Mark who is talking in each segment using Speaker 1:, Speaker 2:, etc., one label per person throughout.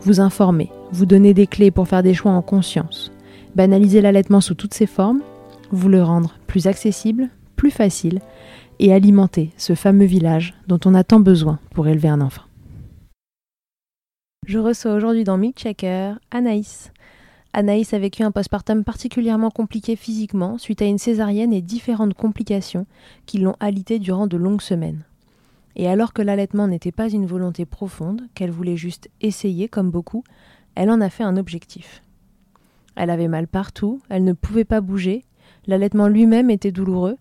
Speaker 1: vous informer, vous donner des clés pour faire des choix en conscience, banaliser l'allaitement sous toutes ses formes, vous le rendre plus accessible, plus facile et alimenter ce fameux village dont on a tant besoin pour élever un enfant. Je reçois aujourd'hui dans Milk Checker Anaïs. Anaïs a vécu un postpartum particulièrement compliqué physiquement suite à une césarienne et différentes complications qui l'ont alité durant de longues semaines. Et alors que l'allaitement n'était pas une volonté profonde, qu'elle voulait juste essayer comme beaucoup, elle en a fait un objectif. Elle avait mal partout, elle ne pouvait pas bouger, l'allaitement lui-même était douloureux,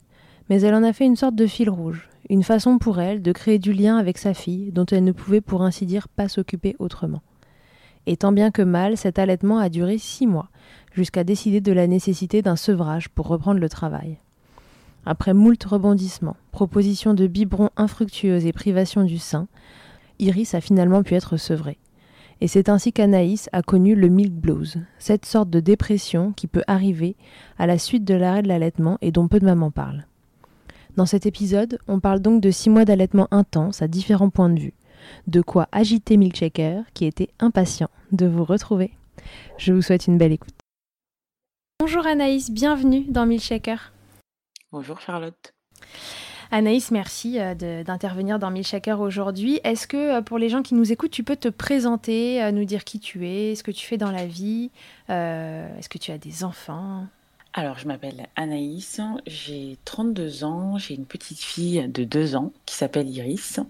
Speaker 1: mais elle en a fait une sorte de fil rouge, une façon pour elle de créer du lien avec sa fille dont elle ne pouvait pour ainsi dire pas s'occuper autrement. Et tant bien que mal, cet allaitement a duré six mois, jusqu'à décider de la nécessité d'un sevrage pour reprendre le travail. Après moult rebondissements, propositions de biberons infructueuses et privation du sein, Iris a finalement pu être sevrée. Et c'est ainsi qu'Anaïs a connu le milk blues, cette sorte de dépression qui peut arriver à la suite de l'arrêt de l'allaitement et dont peu de mamans parlent. Dans cet épisode, on parle donc de six mois d'allaitement intense à différents points de vue, de quoi agiter Milkshaker qui était impatient de vous retrouver. Je vous souhaite une belle écoute. Bonjour Anaïs, bienvenue dans Milkshaker.
Speaker 2: Bonjour Charlotte.
Speaker 1: Anaïs, merci euh, d'intervenir dans Milkshaker aujourd'hui. Est-ce que euh, pour les gens qui nous écoutent, tu peux te présenter, euh, nous dire qui tu es, ce que tu fais dans la vie Est-ce que tu as des enfants?
Speaker 2: Alors, je m'appelle Anaïs, j'ai 32 ans, j'ai une petite fille de 2 ans qui s'appelle Iris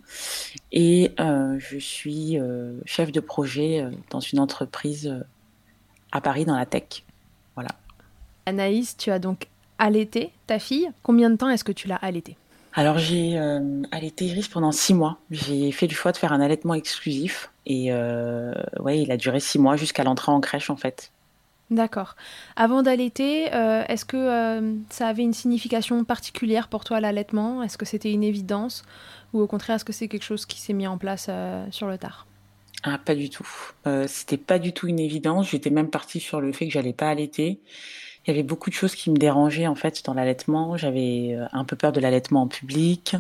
Speaker 2: et je suis chef de projet dans une entreprise à Paris dans la tech. Voilà.
Speaker 1: Anaïs, tu as donc allaité ta fille. Combien de temps est-ce que tu l'as allaité
Speaker 2: alors j'ai euh, allaité Iris pendant six mois. J'ai fait le choix de faire un allaitement exclusif et euh, ouais, il a duré six mois jusqu'à l'entrée en crèche en fait.
Speaker 1: D'accord. Avant d'allaiter, euh, est-ce que ça avait une signification particulière pour toi l'allaitement? Est-ce que c'était une évidence? Ou au contraire est-ce que c'est quelque chose qui s'est mis en place sur le tard?
Speaker 2: Ah pas du tout. c'était pas du tout une évidence. J'étais même partie sur le fait que j'allais pas allaiter il y avait beaucoup de choses qui me dérangeaient en fait dans l'allaitement. J'avais euh, un peu peur de l'allaitement en public,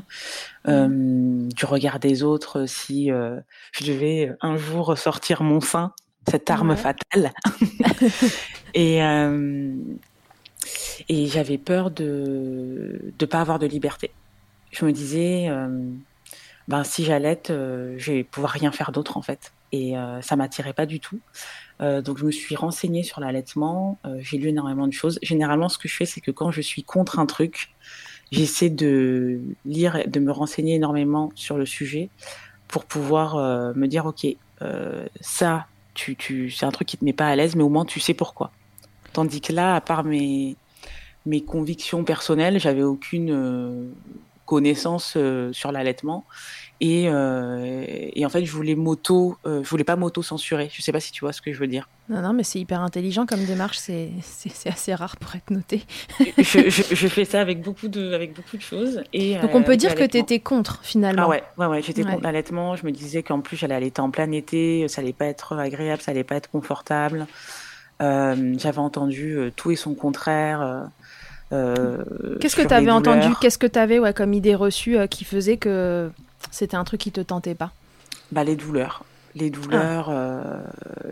Speaker 2: euh, du regard des autres si euh, je devais un jour sortir mon sein, cette arme fatale. et et j'avais peur de ne pas avoir de liberté. Je me disais, ben si j'allaite, je vais pouvoir rien faire d'autre en fait. Et ça m'attirait pas du tout. Euh, donc je me suis renseignée sur l'allaitement, euh, j'ai lu énormément de choses. Généralement, ce que je fais, c'est que quand je suis contre un truc, j'essaie de lire, de me renseigner énormément sur le sujet pour pouvoir euh, me dire, ok, ça, c'est un truc qui te met pas à l'aise, mais au moins tu sais pourquoi. Tandis que là, à part mes, mes convictions personnelles, j'avais aucune connaissance sur l'allaitement. Et, et en fait, je voulais moto, je voulais pas m'auto censurer. Je sais pas si tu vois ce que je veux dire.
Speaker 1: Non, non, mais c'est hyper intelligent comme démarche. C'est assez rare pour être noté.
Speaker 2: je, je, fais ça avec beaucoup de, avec beaucoup de choses. Et,
Speaker 1: Donc on peut dire que tu étais contre finalement.
Speaker 2: Ah ouais, ouais, ouais j'étais contre l'allaitement. Je me disais qu'en plus j'allais allaiter en plein été, ça allait pas être agréable, ça allait pas être confortable. J'avais entendu tout et son contraire.
Speaker 1: Euh, Qu'est-ce que tu avais entendu? Qu'est-ce que tu avais ouais, comme idée reçue euh, qui faisait que c'était un truc qui te tentait pas
Speaker 2: bah, Les douleurs. Les douleurs euh,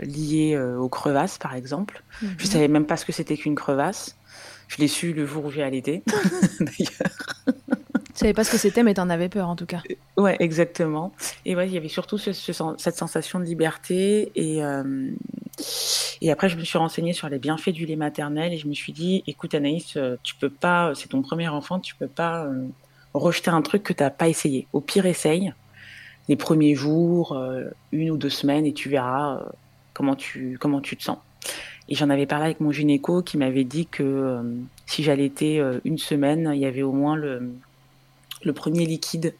Speaker 2: liées aux crevasses, par exemple. Je ne savais même pas ce que c'était qu'une crevasse. Je l'ai su le jour où j'ai allaité, d'ailleurs.
Speaker 1: Tu savais pas ce que c'était, mais tu en avais peur en tout cas.
Speaker 2: Ouais, exactement. Et ouais, il y avait surtout cette sensation de liberté et, et après, je me suis renseignée sur les bienfaits du lait maternel et je me suis dit, écoute Anaïs, euh, tu peux pas, c'est ton premier enfant, tu peux pas euh, rejeter un truc que tu n'as pas essayé. Au pire, essaye les premiers jours, euh, une ou deux semaines, et tu verras comment tu comment tu te sens. Et j'en avais parlé avec mon gynéco qui m'avait dit que si j'allaitais une semaine, il y avait au moins le, le premier liquide.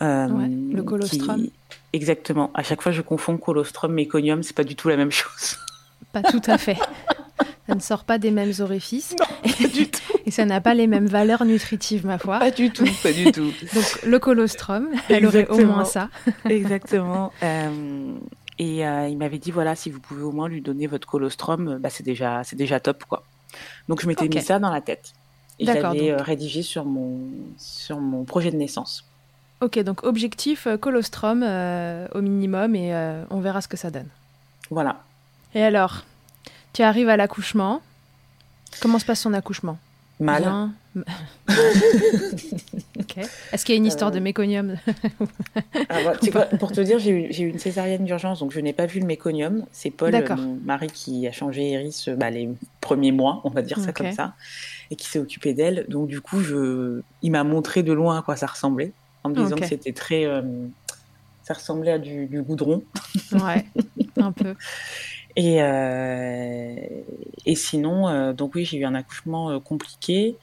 Speaker 1: le colostrum.
Speaker 2: Exactement. À chaque fois, je confonds colostrum, méconium, c'est pas du tout la même chose.
Speaker 1: Pas tout à fait. ça ne sort pas des mêmes orifices.
Speaker 2: pas du tout.
Speaker 1: Et ça n'a pas les mêmes valeurs nutritives, ma foi.
Speaker 2: Pas du tout, pas du tout.
Speaker 1: Donc le colostrum, elle aurait au moins ça.
Speaker 2: Exactement. Euh, et euh, il m'avait dit voilà, si vous pouvez au moins lui donner votre colostrum, bah, c'est déjà, déjà top quoi. Donc je m'étais mis ça dans la tête. Et j'avais euh, rédigé sur mon, sur mon projet de naissance.
Speaker 1: Ok, donc objectif colostrum au minimum et on verra ce que ça donne.
Speaker 2: Voilà.
Speaker 1: Et alors, tu arrives à l'accouchement. Comment se passe son accouchement?
Speaker 2: Mal.
Speaker 1: Est-ce qu'il y a une histoire de euh. méconium
Speaker 2: ah, bah, Pour te dire, j'ai eu, une césarienne d'urgence, donc je n'ai pas vu le méconium. C'est Paul, mon mari, qui a changé Iris bah, les premiers mois, on va dire ça comme ça, et qui s'est occupé d'elle. Donc du coup, je... il m'a montré de loin à quoi ça ressemblait, en me disant que c'était très... Euh, ça ressemblait à du, du goudron.
Speaker 1: Ouais, un peu.
Speaker 2: Et, euh, et sinon, euh, donc oui, j'ai eu un accouchement euh, compliqué.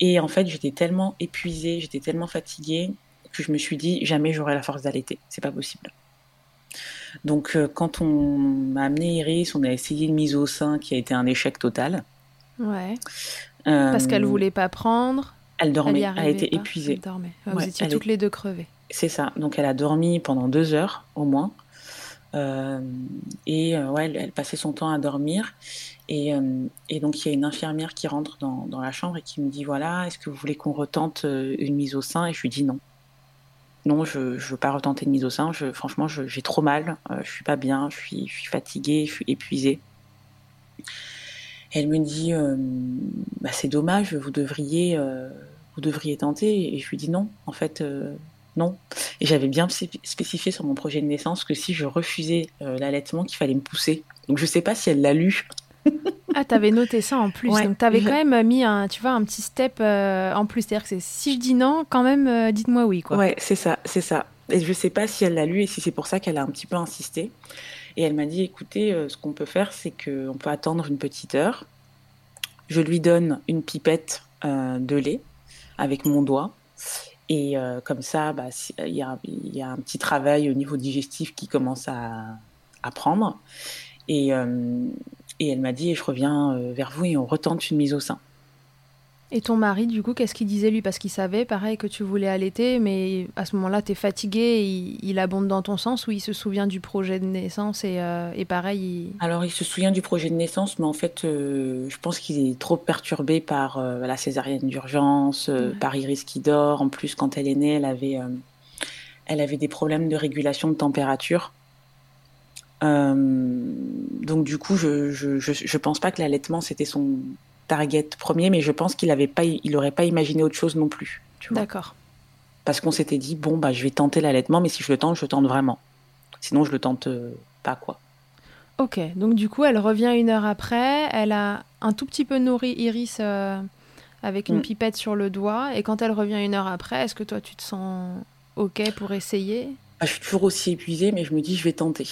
Speaker 2: Et en fait, j'étais tellement épuisée, j'étais tellement fatiguée que je me suis dit jamais j'aurai la force d'allaiter. C'est pas possible. Donc, quand on m'a amené Iris, on a essayé une mise au sein qui a été un échec total.
Speaker 1: Ouais. Parce qu'elle voulait pas prendre.
Speaker 2: Elle dormait. Elle, a été épuisée. Elle
Speaker 1: dormait. Vous étiez toutes les deux crevées.
Speaker 2: C'est ça. Donc, elle a dormi pendant deux heures au moins. Euh, et euh, ouais, elle, passait son temps à dormir. Et, euh, et, donc il y a une infirmière qui rentre dans, la chambre et qui me dit voilà, est-ce que vous voulez qu'on retente une mise au sein? Et je lui dis non. Non, je ne veux pas retenter une mise au sein. Franchement, j'ai trop mal. je suis pas bien. Je suis, je suis fatiguée. Je suis épuisée. elle me dit bah, c'est dommage. Vous devriez, vous devriez tenter. Et je lui dis non. En fait, non. Et j'avais bien spécifié sur mon projet de naissance que si je refusais euh, l'allaitement, qu'il fallait me pousser. Donc je ne sais pas si elle l'a lu.
Speaker 1: ah, t'avais noté ça en plus. Donc t'avais quand même mis un, tu vois, un petit step euh, en plus. C'est-à-dire que si je dis non, quand même, euh, dites-moi oui, quoi.
Speaker 2: Ouais, c'est ça, c'est ça. Et je ne sais pas si elle l'a lu et si c'est pour ça qu'elle a un petit peu insisté. Et elle m'a dit, écoutez, ce qu'on peut faire, c'est qu'on peut attendre une petite heure. Je lui donne une pipette de lait avec mon doigt et euh, comme ça, bah, il y, a, un petit travail au niveau digestif qui commence à, prendre. Et, euh, et elle m'a dit, je reviens euh, vers vous et on retente une mise au sein.
Speaker 1: Et ton mari, du coup, qu'est-ce qu'il disait lui? Parce qu'il savait, pareil, que tu voulais allaiter, mais à ce moment-là, tu es fatigué, il, il, abonde dans ton sens ou il se souvient du projet de naissance et, euh, et pareil
Speaker 2: Alors, il se souvient du projet de naissance, mais en fait, euh, je pense qu'il est trop perturbé par euh, la césarienne d'urgence, par Iris qui dort. En plus, quand elle est née, elle avait, elle avait des problèmes de régulation de température. donc, du coup, je, je, je, je pense pas que l'allaitement, c'était son target premier, mais je pense qu'il n'aurait pas, il aurait pas imaginé autre chose non plus.
Speaker 1: D'accord.
Speaker 2: Parce qu'on s'était dit, bon, bah, je vais tenter l'allaitement, mais si je le tente, je tente vraiment. Sinon, je le tente euh, pas, quoi.
Speaker 1: Ok, donc du coup, elle revient une heure après, elle a un tout petit peu nourri Iris euh, avec une mm. pipette sur le doigt, et quand elle revient une heure après, est-ce que toi, tu te sens ok pour essayer?
Speaker 2: Ah, Je suis toujours aussi épuisée, mais je me dis, je vais tenter.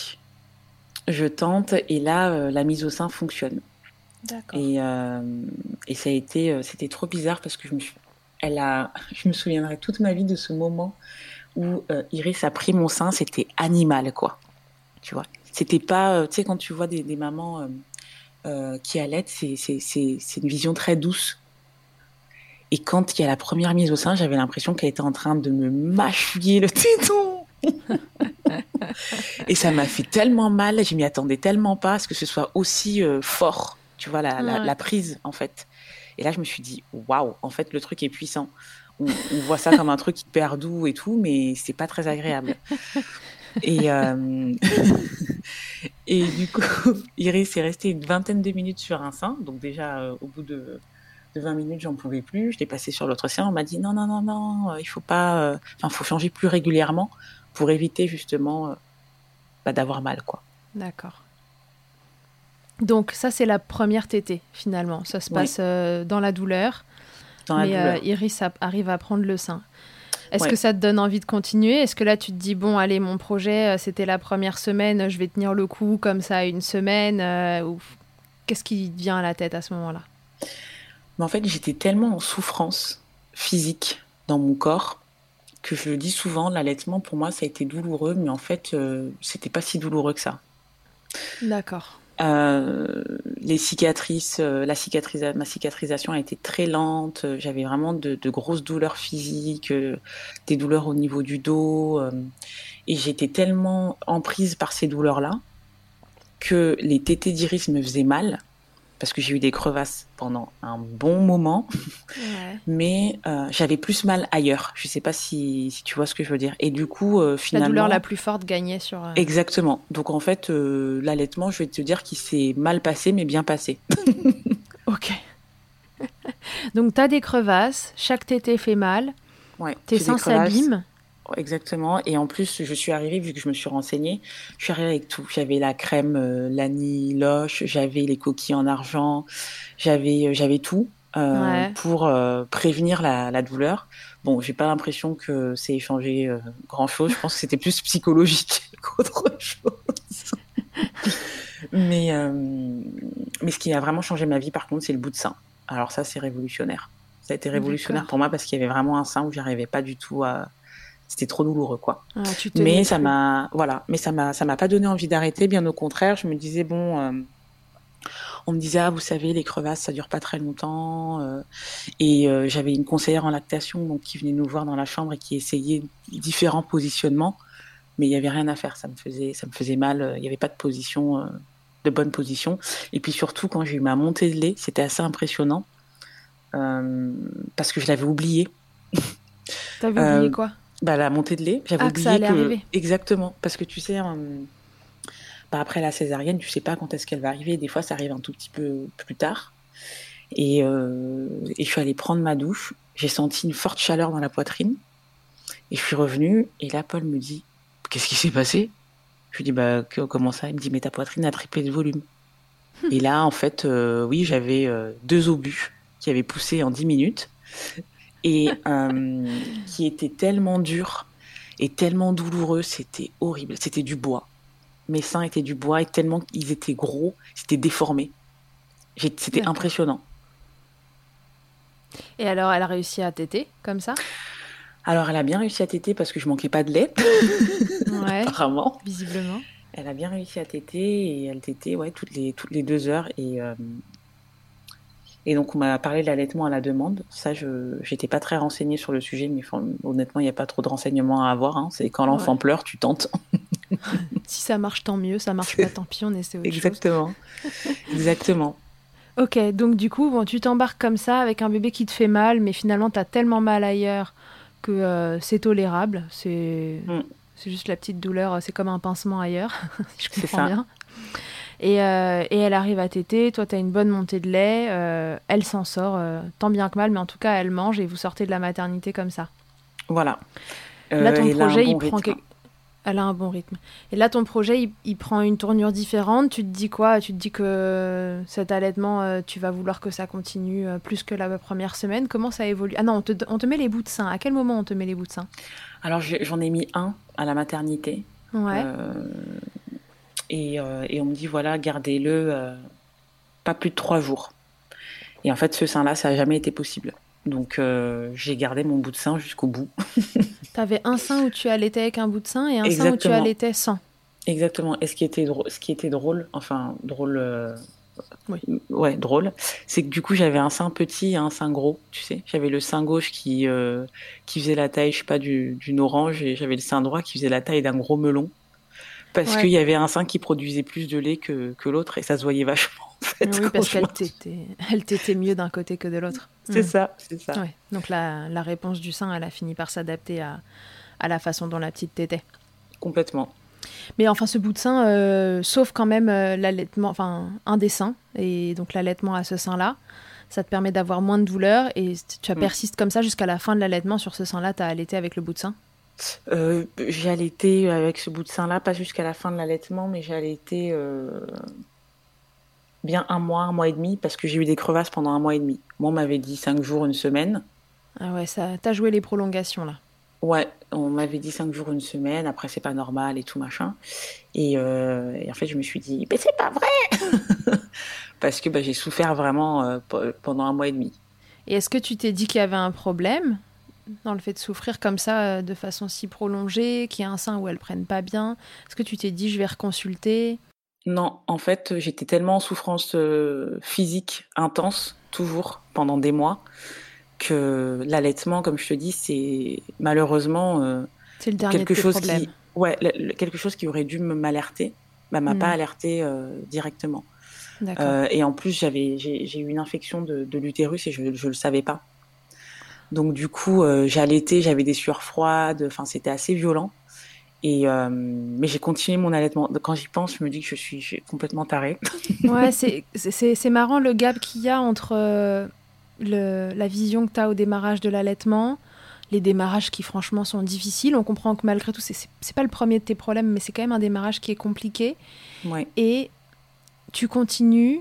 Speaker 2: Je tente, et là, euh, la mise au sein fonctionne. Et, euh, et ça a été, euh, c'était trop bizarre parce que je me, elle a, je me souviendrai toute ma vie de ce moment où euh, Iris a pris mon sein, c'était animal, quoi. Tu vois, c'était pas, tu sais, quand tu vois des, mamans qui allaitent, c'est c'est- c'est- c'est une vision très douce. Et quand il y a la première mise au sein, j'avais l'impression qu'elle était en train de me mâchouiller le téton. Et ça m'a fait tellement mal, je m'y attendais tellement pas à ce que ce soit aussi fort, tu vois, la, la-
Speaker 1: Ouais.
Speaker 2: la prise, en fait. Et là, je me suis dit, waouh, en fait, le truc est puissant. On, on voit ça comme un truc hyper doux et tout, mais c'est pas très agréable. Et, euh, et du coup, Iris est restée une vingtaine de minutes sur un sein. Donc déjà, euh, au bout de, de 20 minutes, j'en pouvais plus. Je l'ai passé sur l'autre sein. On m'a dit non, non, non, non, euh, il faut pas... euh, Enfin, faut changer plus régulièrement pour éviter justement bah, d'avoir mal, quoi.
Speaker 1: D'accord. Donc ça c'est la première tétée finalement. Ça se
Speaker 2: Oui.
Speaker 1: passe euh, dans la douleur,
Speaker 2: Dans la
Speaker 1: mais euh. Iris a- arrive à prendre le sein. Est-ce
Speaker 2: Ouais.
Speaker 1: que ça te donne envie de continuer? Est-ce que là tu te dis bon allez mon projet euh, c'était la première semaine, je vais tenir le coup comme ça une semaine euh, ou qu'est-ce qui te vient à la tête à ce moment-là?
Speaker 2: Mais en fait, j'étais tellement en souffrance physique dans mon corps que je le dis souvent, l'allaitement pour moi ça a été douloureux, mais en fait c'était pas si douloureux que ça.
Speaker 1: D'accord.
Speaker 2: Euh, les cicatrices, euh, la cicatrisa- ma cicatrisation a été très lente. J'avais vraiment de, de grosses douleurs physiques, euh, des douleurs au niveau du dos, euh, et j'étais tellement emprise par ces douleurs-là que les tétés d'iris me faisaient mal parce que j'ai eu des crevasses pendant un bon moment,
Speaker 1: Ouais.
Speaker 2: mais euh, j'avais plus mal ailleurs. Je sais pas si, si tu vois ce que je veux dire. Et du coup, euh,
Speaker 1: La
Speaker 2: finalement,
Speaker 1: douleur la plus forte gagnait sur. euh,
Speaker 2: Exactement. Donc en fait, euh, l'allaitement, je vais te dire qu'il s'est mal passé, mais bien passé.
Speaker 1: Ok. Donc t'as des crevasses, chaque tétée fait mal,
Speaker 2: Ouais.
Speaker 1: tes seins s'abîment.
Speaker 2: Exactement. Et en plus, je suis arrivée, vu que je me suis renseignée, je suis arrivée avec tout. J'avais la crème euh, Lani Loche, j'avais les coquilles en argent, j'avais euh, j'avais tout euh,
Speaker 1: Ouais.
Speaker 2: pour euh, prévenir la, la douleur. Bon, j'ai pas l'impression que c'est échangé grand chose. Je pense que c'était plus psychologique qu'autre chose. mais mais ce qui a vraiment changé ma vie, par contre, c'est le bout de sein. Alors ça, c'est révolutionnaire. Ça a été révolutionnaire pour moi parce qu'il y avait vraiment un sein où j'arrivais pas du tout à. C'était trop douloureux, quoi.
Speaker 1: Ah, tu
Speaker 2: Mais ça m'a, voilà, mais ça m'a, ça m'a pas donné envie d'arrêter. Bien au contraire, je me disais bon, euh, on me disait ah vous savez les crevasses ça dure pas très longtemps. euh, et euh, j'avais une conseillère en lactation donc qui venait nous voir dans la chambre et qui essayait différents positionnements, mais il y avait rien à faire. Ça me faisait, ça me faisait mal. Il y avait pas de position, de bonne position. Et puis surtout quand j'ai eu ma montée de lait, c'était assez impressionnant parce que je l'avais oublié.
Speaker 1: T'avais oublié quoi?
Speaker 2: Bah, la montée de lait, j'avais
Speaker 1: Ah, que
Speaker 2: oublié
Speaker 1: ça allait
Speaker 2: que
Speaker 1: arriver.
Speaker 2: exactement. Parce que tu sais euh, bah, après la césarienne, tu sais pas quand est-ce qu'elle va arriver, des fois ça arrive un tout petit peu plus tard. Et, euh, et je suis allée prendre ma douche, j'ai senti une forte chaleur dans la poitrine. Et je suis revenue. Et là Paul me dit "Qu'est-ce qui s'est passé? Je lui dis bah que- comment ça? Il me dit "Mais ta poitrine a triplé de volume." et là en fait euh, oui, j'avais euh, deux obus qui avaient poussé en 10 minutes et euh, qui étaient tellement durs et tellement douloureux, c'était horrible. C'était du bois. Mes seins étaient du bois et tellement ils étaient gros, c'était déformé. C'était impressionnant.
Speaker 1: Et alors elle a réussi à téter comme ça?
Speaker 2: Alors elle a bien réussi à téter parce que je manquais pas de lait,
Speaker 1: Ouais,
Speaker 2: apparemment.
Speaker 1: visiblement.
Speaker 2: Elle a bien réussi à téter et elle tétait ouais, toutes, les, toutes les deux heures. Et, euh, et donc on m'a parlé de l'allaitement à la demande. Ça, je n'étais pas très renseignée sur le sujet, mais honnêtement, il n'y a pas trop de renseignements à avoir. hein. C'est quand l'enfant
Speaker 1: Ouais.
Speaker 2: pleure, tu tentes.
Speaker 1: Si ça marche, tant mieux. Ça marche pas, tant pis, on essaie autre chose.
Speaker 2: Exactement. Exactement.
Speaker 1: Ok, donc du coup, bon, tu t'embarques comme ça avec un bébé qui te fait mal, mais finalement, t'as tellement mal ailleurs que euh, c'est tolérable. C'est
Speaker 2: Mm.
Speaker 1: c'est juste la petite douleur, c'est comme un pincement ailleurs, si je comprends
Speaker 2: ça.
Speaker 1: bien. Et, euh, et elle arrive à téter, toi, t'as une bonne montée de lait, euh, elle s'en sort, euh, tant bien que mal, mais en tout cas, elle mange et vous sortez de la maternité comme ça.
Speaker 2: Voilà.
Speaker 1: Là, ton projet,
Speaker 2: bon
Speaker 1: il prend. quel- Elle a un bon rythme. Et là, ton projet, il, il prend une tournure différente. Tu te dis quoi? Tu te dis que cet allaitement, tu vas vouloir que ça continue plus que la première semaine. Comment ça évolue? Ah non, on te, on te met les bouts de sein. À quel moment on te met les bouts de sein?
Speaker 2: Alors j'en ai mis un à la maternité.
Speaker 1: Ouais.
Speaker 2: Euh, et, et on me dit voilà, gardez-le euh, pas plus de trois jours. Et en fait, ce sein-là, ça n'a jamais été possible. Donc euh, j'ai gardé mon bout de sein jusqu'au bout.
Speaker 1: tu avais un sein où tu allaitais avec un bout de sein et un sein où tu allaitais sans.
Speaker 2: Exactement. Et ce qui était drôle, ce qui était drôle enfin drôle, euh, oui. ouais drôle, c'est que du coup j'avais un sein petit et un sein gros, tu sais. J'avais le sein gauche qui euh, qui faisait la taille, je sais pas, d'une orange et j'avais le sein droit qui faisait la taille d'un gros melon parce qu'il y avait un sein qui produisait plus de lait que, que l'autre et ça se voyait vachement. En fait,
Speaker 1: oui, parce qu'elle t'était, elle t'était mieux d'un côté que de l'autre.
Speaker 2: C'est mm. ça, c'est ça.
Speaker 1: Donc la, la, réponse du sein, elle a fini par s'adapter à, à la façon dont la petite t'était.
Speaker 2: Complètement.
Speaker 1: Mais enfin, ce bout de sein, euh, sauf quand même euh, l'allaitement, enfin un des seins, et donc l'allaitement à ce sein-là, ça te permet d'avoir moins de douleur et tu as mm. persistes comme ça jusqu'à la fin de l'allaitement sur ce sein-là, tu as allaité avec le bout de sein
Speaker 2: euh, j'ai allaité avec ce bout de sein-là, pas jusqu'à la fin de l'allaitement, mais j'ai allaité euh, bien un mois, un mois et demi, parce que j'ai eu des crevasses pendant un mois et demi. Moi, on m'avait dit cinq jours, une semaine.
Speaker 1: Ah ouais, ça, t'as joué les prolongations là.
Speaker 2: Ouais, on m'avait dit cinq jours, une semaine. Après, c'est pas normal et tout machin. Et, euh, en fait, je me suis dit, mais c'est pas vrai, parce que bah, j'ai souffert vraiment pendant un mois et demi.
Speaker 1: Et est-ce que tu t'es dit qu'il y avait un problème dans le fait de souffrir comme ça euh, de façon si prolongée, qu'il y a un sein où elles prennent pas bien Est-ce que tu t'es dit je vais reconsulter?
Speaker 2: Non, en fait, j'étais tellement en souffrance euh, physique intense, toujours, pendant des mois, que l'allaitement, comme je te dis, c'est malheureusement euh,
Speaker 1: le quelque chose
Speaker 2: qui, ouais, quelque chose qui aurait dû m'alerter, bah, m'a pas hmm. alerté directement. et en plus, j'avais, j'ai eu une infection de, de l'utérus et je ne le savais pas. Donc du coup, euh, j'allaitais, j'avais des sueurs froides, enfin c'était assez violent. Et euh, mais j'ai continué mon allaitement. Quand j'y pense, je me dis que je suis, complètement tarée.
Speaker 1: ouais, c'est marrant le gap qu'il y a entre euh, le, la vision que tu as au démarrage de l'allaitement, les démarrages qui franchement sont difficiles. On comprend que malgré tout, c'est pas le premier de tes problèmes, mais c'est quand même un démarrage qui est compliqué.
Speaker 2: Ouais.
Speaker 1: Et tu continues,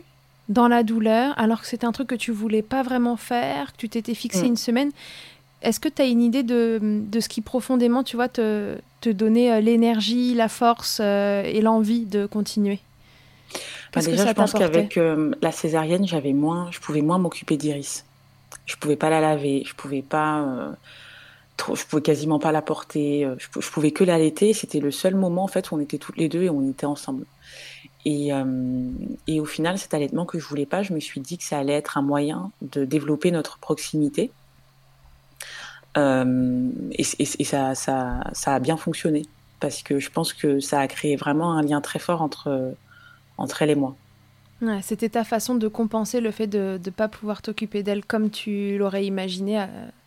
Speaker 1: dans la douleur, alors que c'était un truc que tu voulais pas vraiment faire, que tu t'étais fixé mm. une semaine. Est-ce que tu as une idée de, de, ce qui profondément, tu vois, te, te donnait euh, l'énergie, la force euh, et l'envie de continuer?
Speaker 2: Bah Déjà, je pense qu'avec euh, la césarienne, j'avais moins, je pouvais moins m'occuper d'Iris. Je pouvais pas la laver, je pouvais pas, trop, je pouvais quasiment pas la porter, je, je pouvais que l'allaiter. C'était le seul moment en fait où on était toutes les deux et on était ensemble. Et, euh, et, au final, cet allaitement que je voulais pas, je me suis dit que ça allait être un moyen de développer notre proximité. Euh, et, et ça, ça, ça, a bien fonctionné parce que je pense que ça a créé vraiment un lien très fort entre, entre elle et moi.
Speaker 1: Ouais, C'était ta façon de compenser le fait de ne pas pouvoir t'occuper d'elle comme tu l'aurais imaginé euh,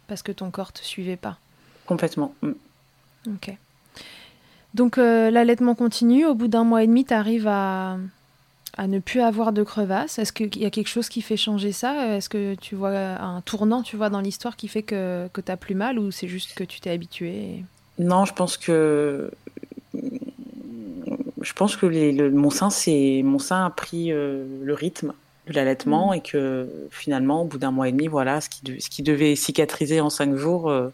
Speaker 1: parce que ton corps te suivait pas.
Speaker 2: Complètement. Mm.
Speaker 1: Ok. Donc euh, l'allaitement continue. Au bout d'un mois et demi, tu arrives à, ne plus avoir de crevasses. Est-ce qu'il y a quelque chose qui fait changer ça? Est-ce que tu vois un tournant tu vois, dans l'histoire qui fait que, que tu as plus mal ou c'est juste que tu t'es habitué
Speaker 2: Non, je pense que. Je pense que le, mon, sein, mon sein a pris euh, le rythme de l'allaitement mmh. et que finalement, au bout d'un mois et demi, voilà, ce qui, ce qui devait cicatriser en cinq jours euh,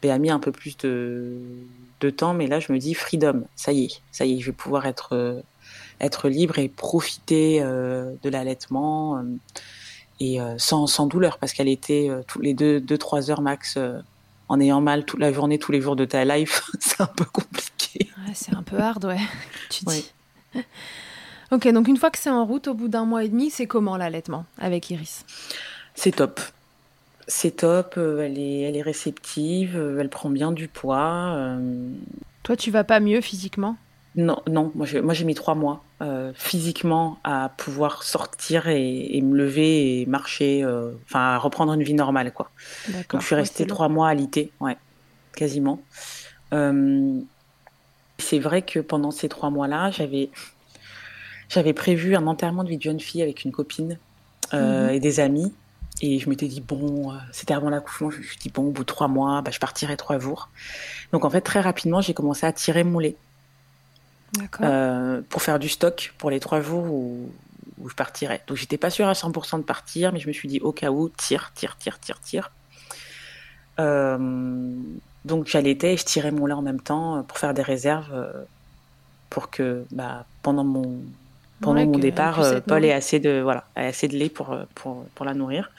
Speaker 2: ben, a mis un peu plus de, de temps, mais là je me dis freedom, ça y est, ça y est, je vais pouvoir être euh, être libre et profiter euh, de l'allaitement euh, et sans, sans, douleur parce qu'elle était tous les deux deux trois heures max en ayant mal toute la journée, tous les jours de ta life, c'est un peu compliqué.
Speaker 1: c'est un peu hard, ouais. Tu dis. ok, donc une fois que c'est en route, au bout d'un mois et demi, c'est comment l'allaitement avec Iris?
Speaker 2: C'est top. C'est top, euh, elle est, elle est réceptive, euh, elle prend bien du poids. Euh.
Speaker 1: Toi, tu vas pas mieux physiquement?
Speaker 2: Non, non. Moi, j'ai mis trois mois physiquement à pouvoir sortir et, me lever et marcher, enfin, à reprendre une vie normale, quoi. Donc, je suis restée trois mois à l'IT, ouais, quasiment. c'est vrai que pendant ces trois mois-là, j'avais, j'avais prévu un enterrement de vie de jeune fille avec une copine mhm. et des amis. Et je m'étais dit, bon, euh, c'était avant l'accouchement, je me suis dit, bon, au bout de trois mois, bah, je partirai trois jours. Donc en fait, très rapidement, j'ai commencé à tirer mon lait. Euh, pour faire du stock pour les trois jours où, où je partirais. Donc j'étais pas sûre à 100% de partir, mais je me suis dit, au cas où, tire, tire, tire, tire, tire. Euh, donc j'allaitais et je tirais mon lait en même temps pour faire des réserves pour que bah, pendant mon, pendant
Speaker 1: Ouais,
Speaker 2: mon départ, euh, Paul ait assez de voilà, assez de lait pour euh, pour pour la nourrir.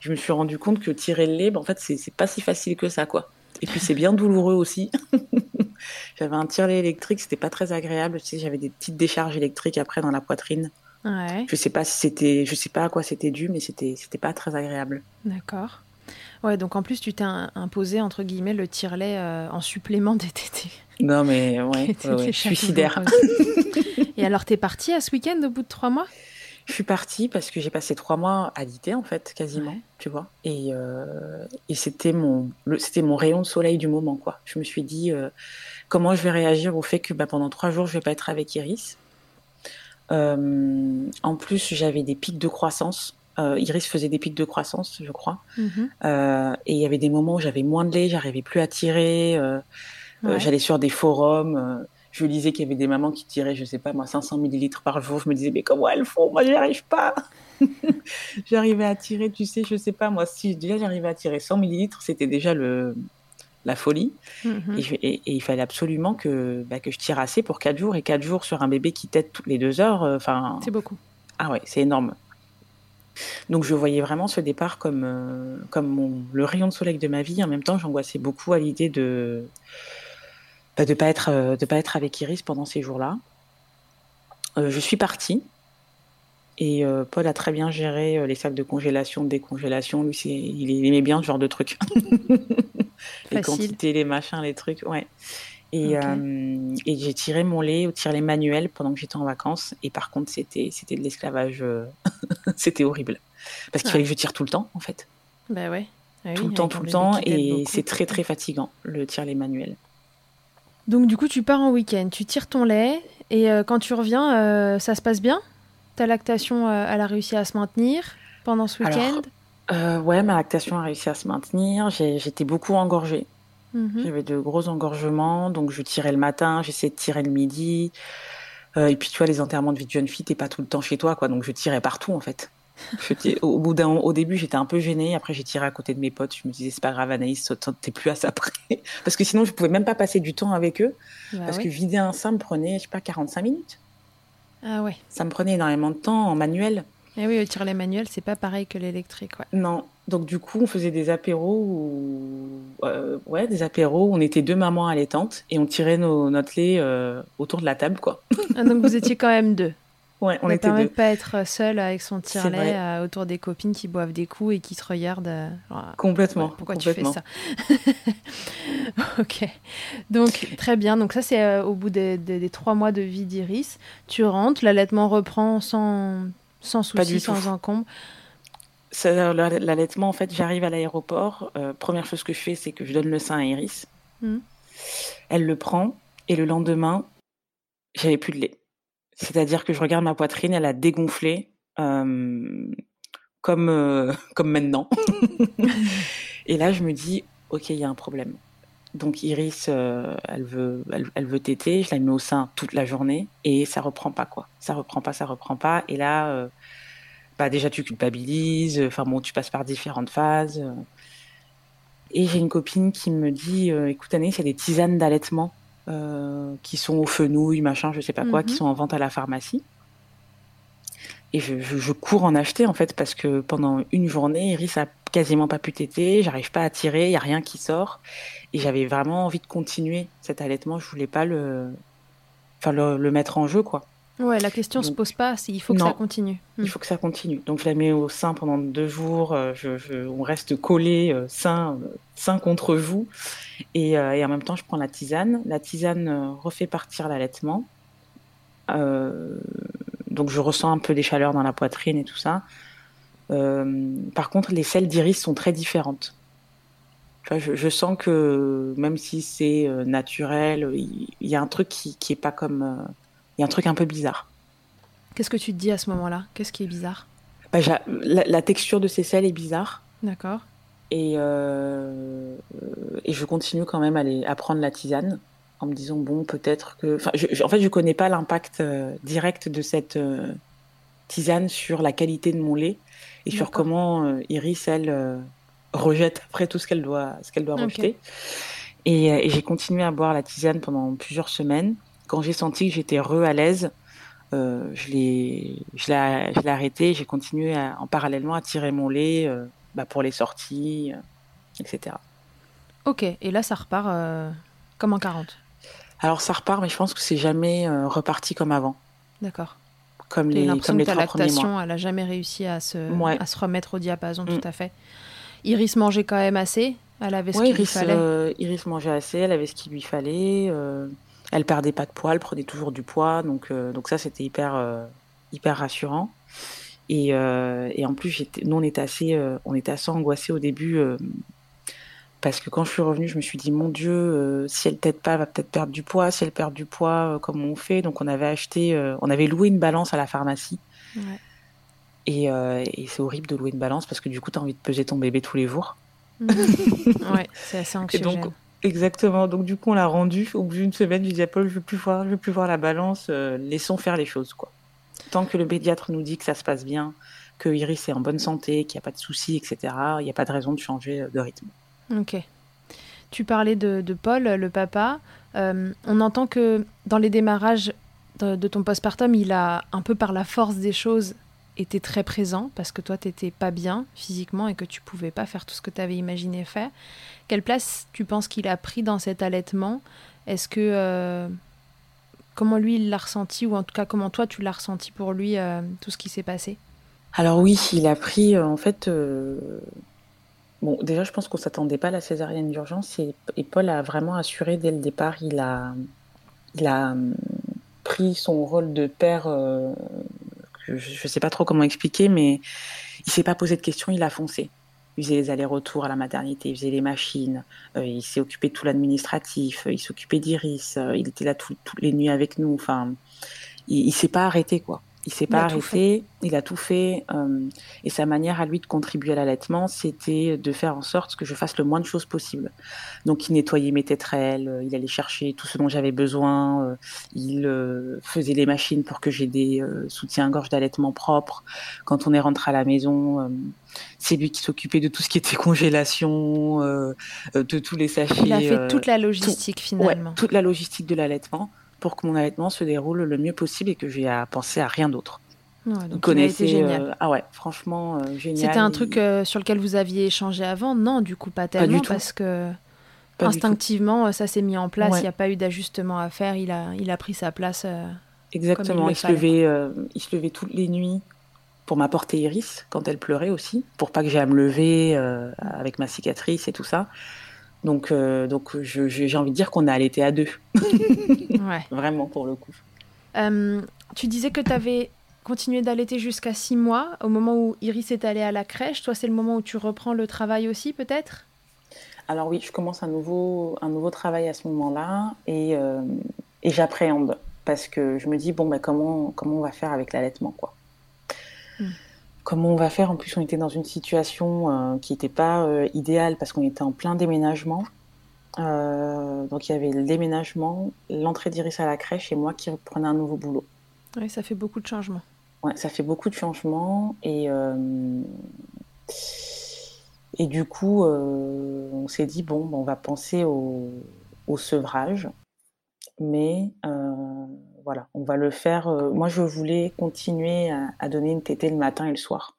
Speaker 2: Je me suis rendu compte que tirer le lait, ben, en fait, c'est c'est pas si facile que ça, quoi. Et puis c'est bien douloureux aussi. j'avais un tire-lait électrique, c'était pas très agréable. Tu sais, j'avais des petites décharges électriques après dans la poitrine.
Speaker 1: Ouais,
Speaker 2: Je sais pas si c'était, je sais pas à quoi c'était dû, mais c'était c'était pas très agréable.
Speaker 1: d'accord. Ouais, donc en plus, tu t'es imposé, entre guillemets, le tire-lait euh, en supplément des tétés.
Speaker 2: Non, mais ouais, ouais,
Speaker 1: douloureuses. Et alors, t'es partie à ce week-end au bout de trois mois?
Speaker 2: Je suis partie parce que j'ai passé trois mois à l'été en fait, quasiment,
Speaker 1: Ouais.
Speaker 2: tu vois. Et, euh, et c'était mon, c'était mon rayon de soleil du moment, quoi. Je me suis dit euh, comment je vais réagir au fait que bah, pendant trois jours je vais pas être avec Iris? Euh, en plus, j'avais des pics de croissance. Euh, Iris faisait des pics de croissance, je crois.
Speaker 1: Mhm.
Speaker 2: Euh, et il y avait des moments où j'avais moins de lait, j'arrivais plus à tirer. euh,
Speaker 1: Ouais.
Speaker 2: J'allais sur des forums, je lisais qu'il y avait des mamans qui tiraient, je sais pas moi, 500 millilitres par jour. Je me disais, mais comment elles font? Moi, j'y arrive pas. J'arrivais à tirer, tu sais, je sais pas moi, si déjà j'arrivais à tirer 100 millilitres, c'était déjà le la folie.
Speaker 1: Mhm.
Speaker 2: Et, je- et- et il fallait absolument que, bah, que je tire assez pour 4 jours. Et 4 jours sur un bébé qui tète toutes les deux heures, enfin,
Speaker 1: C'est beaucoup.
Speaker 2: ah ouais, c'est énorme. Donc je voyais vraiment ce départ comme, euh, comme mon- le rayon de soleil de ma vie. En même temps, j'angoissais beaucoup à l'idée de bah, de pas être euh, de pas être avec Iris pendant ces jours-là. Euh, je suis partie et euh, Paul a très bien géré les sacs de congélation, de décongélation. Lui, il aimait bien ce genre de trucs. les quantités, les machins, les trucs, ouais. Et, euh, et j'ai tiré mon lait au tire-lait manuel pendant que j'étais en vacances. Et par contre, c'était, c'était de l'esclavage. euh, c'était horrible. Parce qu'il
Speaker 1: Ouais.
Speaker 2: fallait que je tire tout le temps, en fait.
Speaker 1: Bah ouais. Ah oui,
Speaker 2: tout le temps, tout le temps. Et c'est très, très fatigant, le tire-lait manuel.
Speaker 1: Donc du coup, tu pars en week-end, tu tires ton lait, et euh, quand tu reviens, euh, ça se passe bien? Ta lactation, elle a réussi à se maintenir pendant ce week-end?
Speaker 2: ouais, ma lactation a réussi à se maintenir. J'étais beaucoup engorgée.
Speaker 1: Mhm.
Speaker 2: J'avais de gros engorgements, donc je tirais le matin, j'essayais de tirer le midi. Euh, et puis tu vois, les enterrements de vie de jeune fille, t'es pas tout le temps chez toi, quoi. Donc je tirais partout en fait. Au bout d'un, au début, j'étais un peu gênée. Après, j'ai tiré à côté de mes potes. Je me disais, c'est pas grave, Anaïs, t'es plus à ça près. Parce que sinon, je pouvais même pas passer du temps avec eux.
Speaker 1: Bah
Speaker 2: parce que vider un sein me prenait, je sais pas, 45 minutes.
Speaker 1: Ah ouais.
Speaker 2: Ça me prenait énormément de temps en manuel.
Speaker 1: Et oui, le tire-lait manuel, c'est pas pareil que l'électrique, ouais.
Speaker 2: Non. Donc du coup, on faisait des apéros où, euh, ouais, des apéros où on était deux mamans allaitantes et on tirait nos, notre lait euh, autour de la table, quoi.
Speaker 1: Ah, donc vous étiez quand même deux.
Speaker 2: Ouais, on était
Speaker 1: permet
Speaker 2: deux.
Speaker 1: de pas être seul avec son
Speaker 2: vrai.
Speaker 1: euh, autour des copines qui boivent des coups et qui se regardent. euh, alors,
Speaker 2: Complètement.
Speaker 1: Pourquoi
Speaker 2: complètement.
Speaker 1: tu fais ça? Ok. Donc, très bien. Donc, ça, c'est euh, au bout des, des- des trois mois de vie d'Iris. Tu rentres, l'allaitement reprend sans, sans souci, sans encombre.
Speaker 2: L'allaitement, en fait, j'arrive à l'aéroport. euh, première chose que je fais, c'est que je donne le sein à Iris.
Speaker 1: Mhm.
Speaker 2: Elle le prend et le lendemain, j'avais plus de lait. C'est-à-dire que je regarde ma poitrine, elle a dégonflé euh, comme euh, comme maintenant. et là, je me dis, ok, il y a un problème. Donc Iris, euh, elle veut, elle, elle veut téter. Je la mets au sein toute la journée et ça reprend pas quoi. Ça reprend pas, ça reprend pas. Et là, euh, bah déjà tu culpabilises. Enfin bon, tu passes par différentes phases. Et j'ai une copine qui me dit, euh, écoute Annie, il y a des tisanes d'allaitement qui sont au fenouil, machin, je sais pas quoi, qui
Speaker 1: Mhm.
Speaker 2: sont en vente à la pharmacie. Et je, je, je cours en acheter en fait parce que pendant une journée, Iris a quasiment pas pu téter, j'arrive pas à tirer, il y a rien qui sort. Et j'avais vraiment envie de continuer cet allaitement, je voulais pas le, enfin le, le mettre en jeu quoi.
Speaker 1: Ouais, la question se
Speaker 2: Donc-
Speaker 1: pose pas, il faut que
Speaker 2: Non.
Speaker 1: ça continue.
Speaker 2: Il
Speaker 1: Mm.
Speaker 2: faut que ça continue. Donc je la mets au sein pendant deux jours. euh, Je, je- on reste collés, euh, sein, euh, sein contre vous. Et, euh, et en même temps, je prends la tisane. La tisane refait partir l'allaitement. Euh, donc je ressens un peu des chaleurs dans la poitrine et tout ça. Euh, par contre, les selles d'iris sont très différentes. Je, je sens que même si c'est euh, naturel, il y, a un truc qui, qui est pas comme. euh, Il y a un truc un peu bizarre.
Speaker 1: Qu'est-ce que tu te dis à ce moment-là? Qu'est-ce qui est bizarre?
Speaker 2: Bah, la, la texture de ces selles est bizarre.
Speaker 1: D'accord.
Speaker 2: Et, et je continue quand même à, les, à prendre la tisane en me disant, bon, peut-être que... Enfin, je, je- en fait, je connais pas l'impact euh, direct de cette euh, tisane sur la qualité de mon lait et sur comment euh, Iris, elle, rejette après tout ce qu'elle doit, ce qu'elle doit rejeter. Et, et j'ai continué à boire la tisane pendant plusieurs semaines. Quand j'ai senti que j'étais re à l'aise, je l'ai je l'ai arrêté. J'ai continué en parallèlement à tirer mon lait bah, pour les sorties, etc.
Speaker 1: Ok, et là ça repart comme en 40
Speaker 2: Alors ça repart, mais je pense que c'est jamais reparti comme avant.
Speaker 1: D'accord.
Speaker 2: Comme les, comme les
Speaker 1: que
Speaker 2: ta lactation,
Speaker 1: elle a jamais réussi à se, à se remettre au diapason, tout mm. à fait. Iris mangeait quand même assez Elle avait ce qu'il lui fallait
Speaker 2: euh, Iris mangeait assez, elle avait ce qu'il lui fallait. Euh, elle perdait pas de poids, elle prenait toujours du poids. Donc, euh, donc ça, c'était hyper, hyper rassurant. Et, et en plus, nous, on était assez, on était assez angoissés au début parce que quand je suis revenue, je me suis dit, mon Dieu, euh, si elle t'aide pas, elle va peut-être perdre du poids. Si elle perd du poids, euh, comment on fait Donc on avait acheté, euh, on avait loué une balance à la pharmacie. Et, c'est horrible de louer une balance parce que du coup, tu as envie de peser ton bébé tous les jours.
Speaker 1: ouais, c'est assez anxiogène.
Speaker 2: donc, exactement. Donc du coup, on l'a rendu. Au bout d'une semaine, je dis à Paul, je veux plus voir, je veux plus voir la balance. laissons faire les choses, quoi. Tant que le pédiatre nous dit que ça se passe bien, que Iris est en bonne santé, qu'il n'y a pas de soucis, etc. Il n'y a pas de raison de changer de rythme.
Speaker 1: Ok. Tu parlais de, Paul, le papa. Euh, on entend que dans les démarrages de, ton postpartum, il a un peu par la force des choses été très présent parce que toi, tu n'étais pas bien physiquement et que tu pouvais pas faire tout ce que tu avais imaginé faire. Quelle place tu penses qu'il a pris dans cet allaitement? Est-ce que. Euh, comment lui, il l'a ressenti ou en tout cas, comment toi, tu l'as ressenti pour lui, euh, tout ce qui s'est passé?
Speaker 2: Alors, oui, il a pris en fait Bon, déjà, je pense qu'on s'attendait pas à la césarienne d'urgence et, Paul a vraiment assuré dès le départ. Il a, il a hum, pris son rôle de père. Euh, je ne sais pas trop comment expliquer, mais il s'est pas posé de questions, il a foncé. Il faisait les allers-retours à la maternité, il faisait les machines, euh, il s'est occupé de tout l'administratif, il s'occupait d'Iris, euh, il était là toutes les nuits avec nous. Enfin, il, il s'est pas arrêté quoi. Il s'est pas arrêté, il a tout fait. Euh, et sa manière à lui de contribuer à l'allaitement, c'était de faire en sorte que je fasse le moins de choses possible. Donc il nettoyait mes tétrelles, euh, il allait chercher tout ce dont j'avais besoin, euh, il faisait les machines pour que j'ai des soutiens-gorge d'allaitement propres. Quand on est rentré à la maison, c'est lui qui s'occupait de tout ce qui était congélation, de tous les sachets.
Speaker 1: Il a fait toute la logistique finalement.
Speaker 2: toute la logistique de l'allaitement pour que mon allaitement se déroule le mieux possible et que j'ai à penser à rien d'autre.
Speaker 1: Ouais, donc connaissez, génial. Euh,
Speaker 2: ah ouais, franchement euh, génial.
Speaker 1: C'était un truc euh, sur lequel vous aviez échangé avant? Non, du coup pas tellement parce que instinctivement ça s'est mis en place. Il n'y a pas eu d'ajustement à faire. Il a, il a pris sa place.
Speaker 2: Exactement.
Speaker 1: il,
Speaker 2: se levait, il se levait toutes les nuits pour m'apporter Iris quand elle pleurait aussi, pour pas que j'ai à me lever avec ma cicatrice et tout ça. Donc, euh, donc j'ai envie de dire qu'on a allaité à deux. ouais. Vraiment, pour le coup.
Speaker 1: Euh, tu disais que tu avais continué d'allaiter jusqu'à six mois, au moment où Iris est allée à la crèche. Toi, c'est le moment où tu reprends le travail aussi, peut-être?
Speaker 2: Alors oui, je commence un nouveau, un nouveau travail à ce moment-là et, euh, et j'appréhende parce que je me dis, bon, bah, comment, comment on va faire avec l'allaitement, quoi. Comment on va faire En plus, on était dans une situation euh, qui n'était pas euh, idéale parce qu'on était en plein déménagement. Euh, donc il y avait le déménagement, l'entrée d'Iris à la crèche et moi qui reprenais un nouveau boulot.
Speaker 1: Oui, ça fait beaucoup de changements.
Speaker 2: Ouais, ça fait beaucoup de changements et et du coup, on s'est dit bon, on va penser au, au sevrage, mais voilà, on va le faire. Euh, moi, je voulais continuer à, donner une tétée le matin et le soir.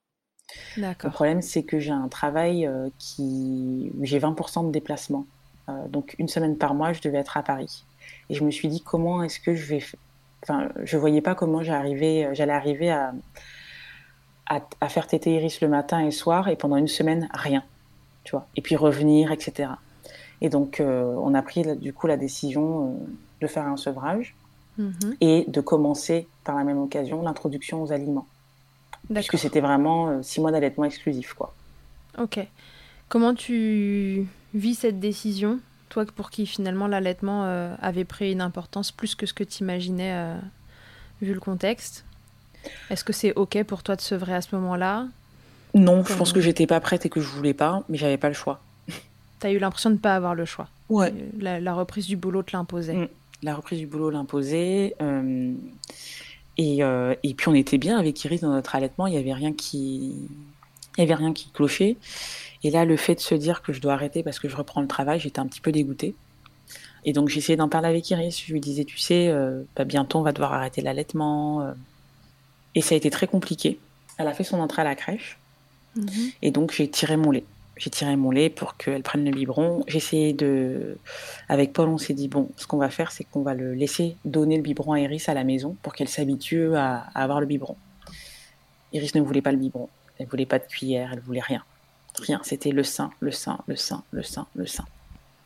Speaker 2: Le problème, c'est que j'ai un travail euh, qui. J'ai 20% de déplacement. Euh, donc, une semaine par mois, je devais être à Paris. Et je me suis dit, comment est-ce que je vais. Enfin, je voyais pas comment j'allais arriver à, à, faire tétée Iris le matin et le soir, et pendant une semaine, rien. Tu vois. Et puis revenir, etc. Et donc, on a pris du coup la décision de faire un sevrage. Mhm. et de commencer par la même occasion l'introduction aux aliments. Puisque c'était vraiment euh, six mois d'allaitement exclusif. Quoi.
Speaker 1: Ok. Comment tu vis cette décision Toi, pour qui finalement l'allaitement euh, avait pris une importance plus que ce que tu imaginais euh, vu le contexte? Est-ce que c'est ok pour toi de sevrer à ce moment-là?
Speaker 2: Non, je pense que j'étais pas prête et que je voulais pas, mais j'avais pas le choix.
Speaker 1: Tu as eu l'impression de ne pas avoir le choix.
Speaker 2: Ouais.
Speaker 1: La, reprise du boulot te l'imposait. Mm
Speaker 2: la reprise du boulot l'imposait. Euh, et, euh, et, puis on était bien avec Iris dans notre allaitement, il n'y avait rien qui, il y avait rien qui clochait. Et là, le fait de se dire que je dois arrêter parce que je reprends le travail, j'étais un petit peu dégoûtée. Et donc j'essayais d'en parler avec Iris. Je lui disais, tu sais, euh, bah, bientôt on va devoir arrêter l'allaitement. Et ça a été très compliqué. Elle a fait son entrée à la crèche. Et donc j'ai tiré mon lait. J'ai tiré mon lait pour qu'elle prenne le biberon. J'ai essayé de... Avec Paul, on s'est dit, bon, ce qu'on va faire, c'est qu'on va le laisser donner le biberon à Iris à la maison pour qu'elle s'habitue à, à avoir le biberon. Iris ne voulait pas le biberon. Elle voulait pas de cuillère, elle voulait rien. Rien, c'était le sein, le sein, le sein, le sein, le sein.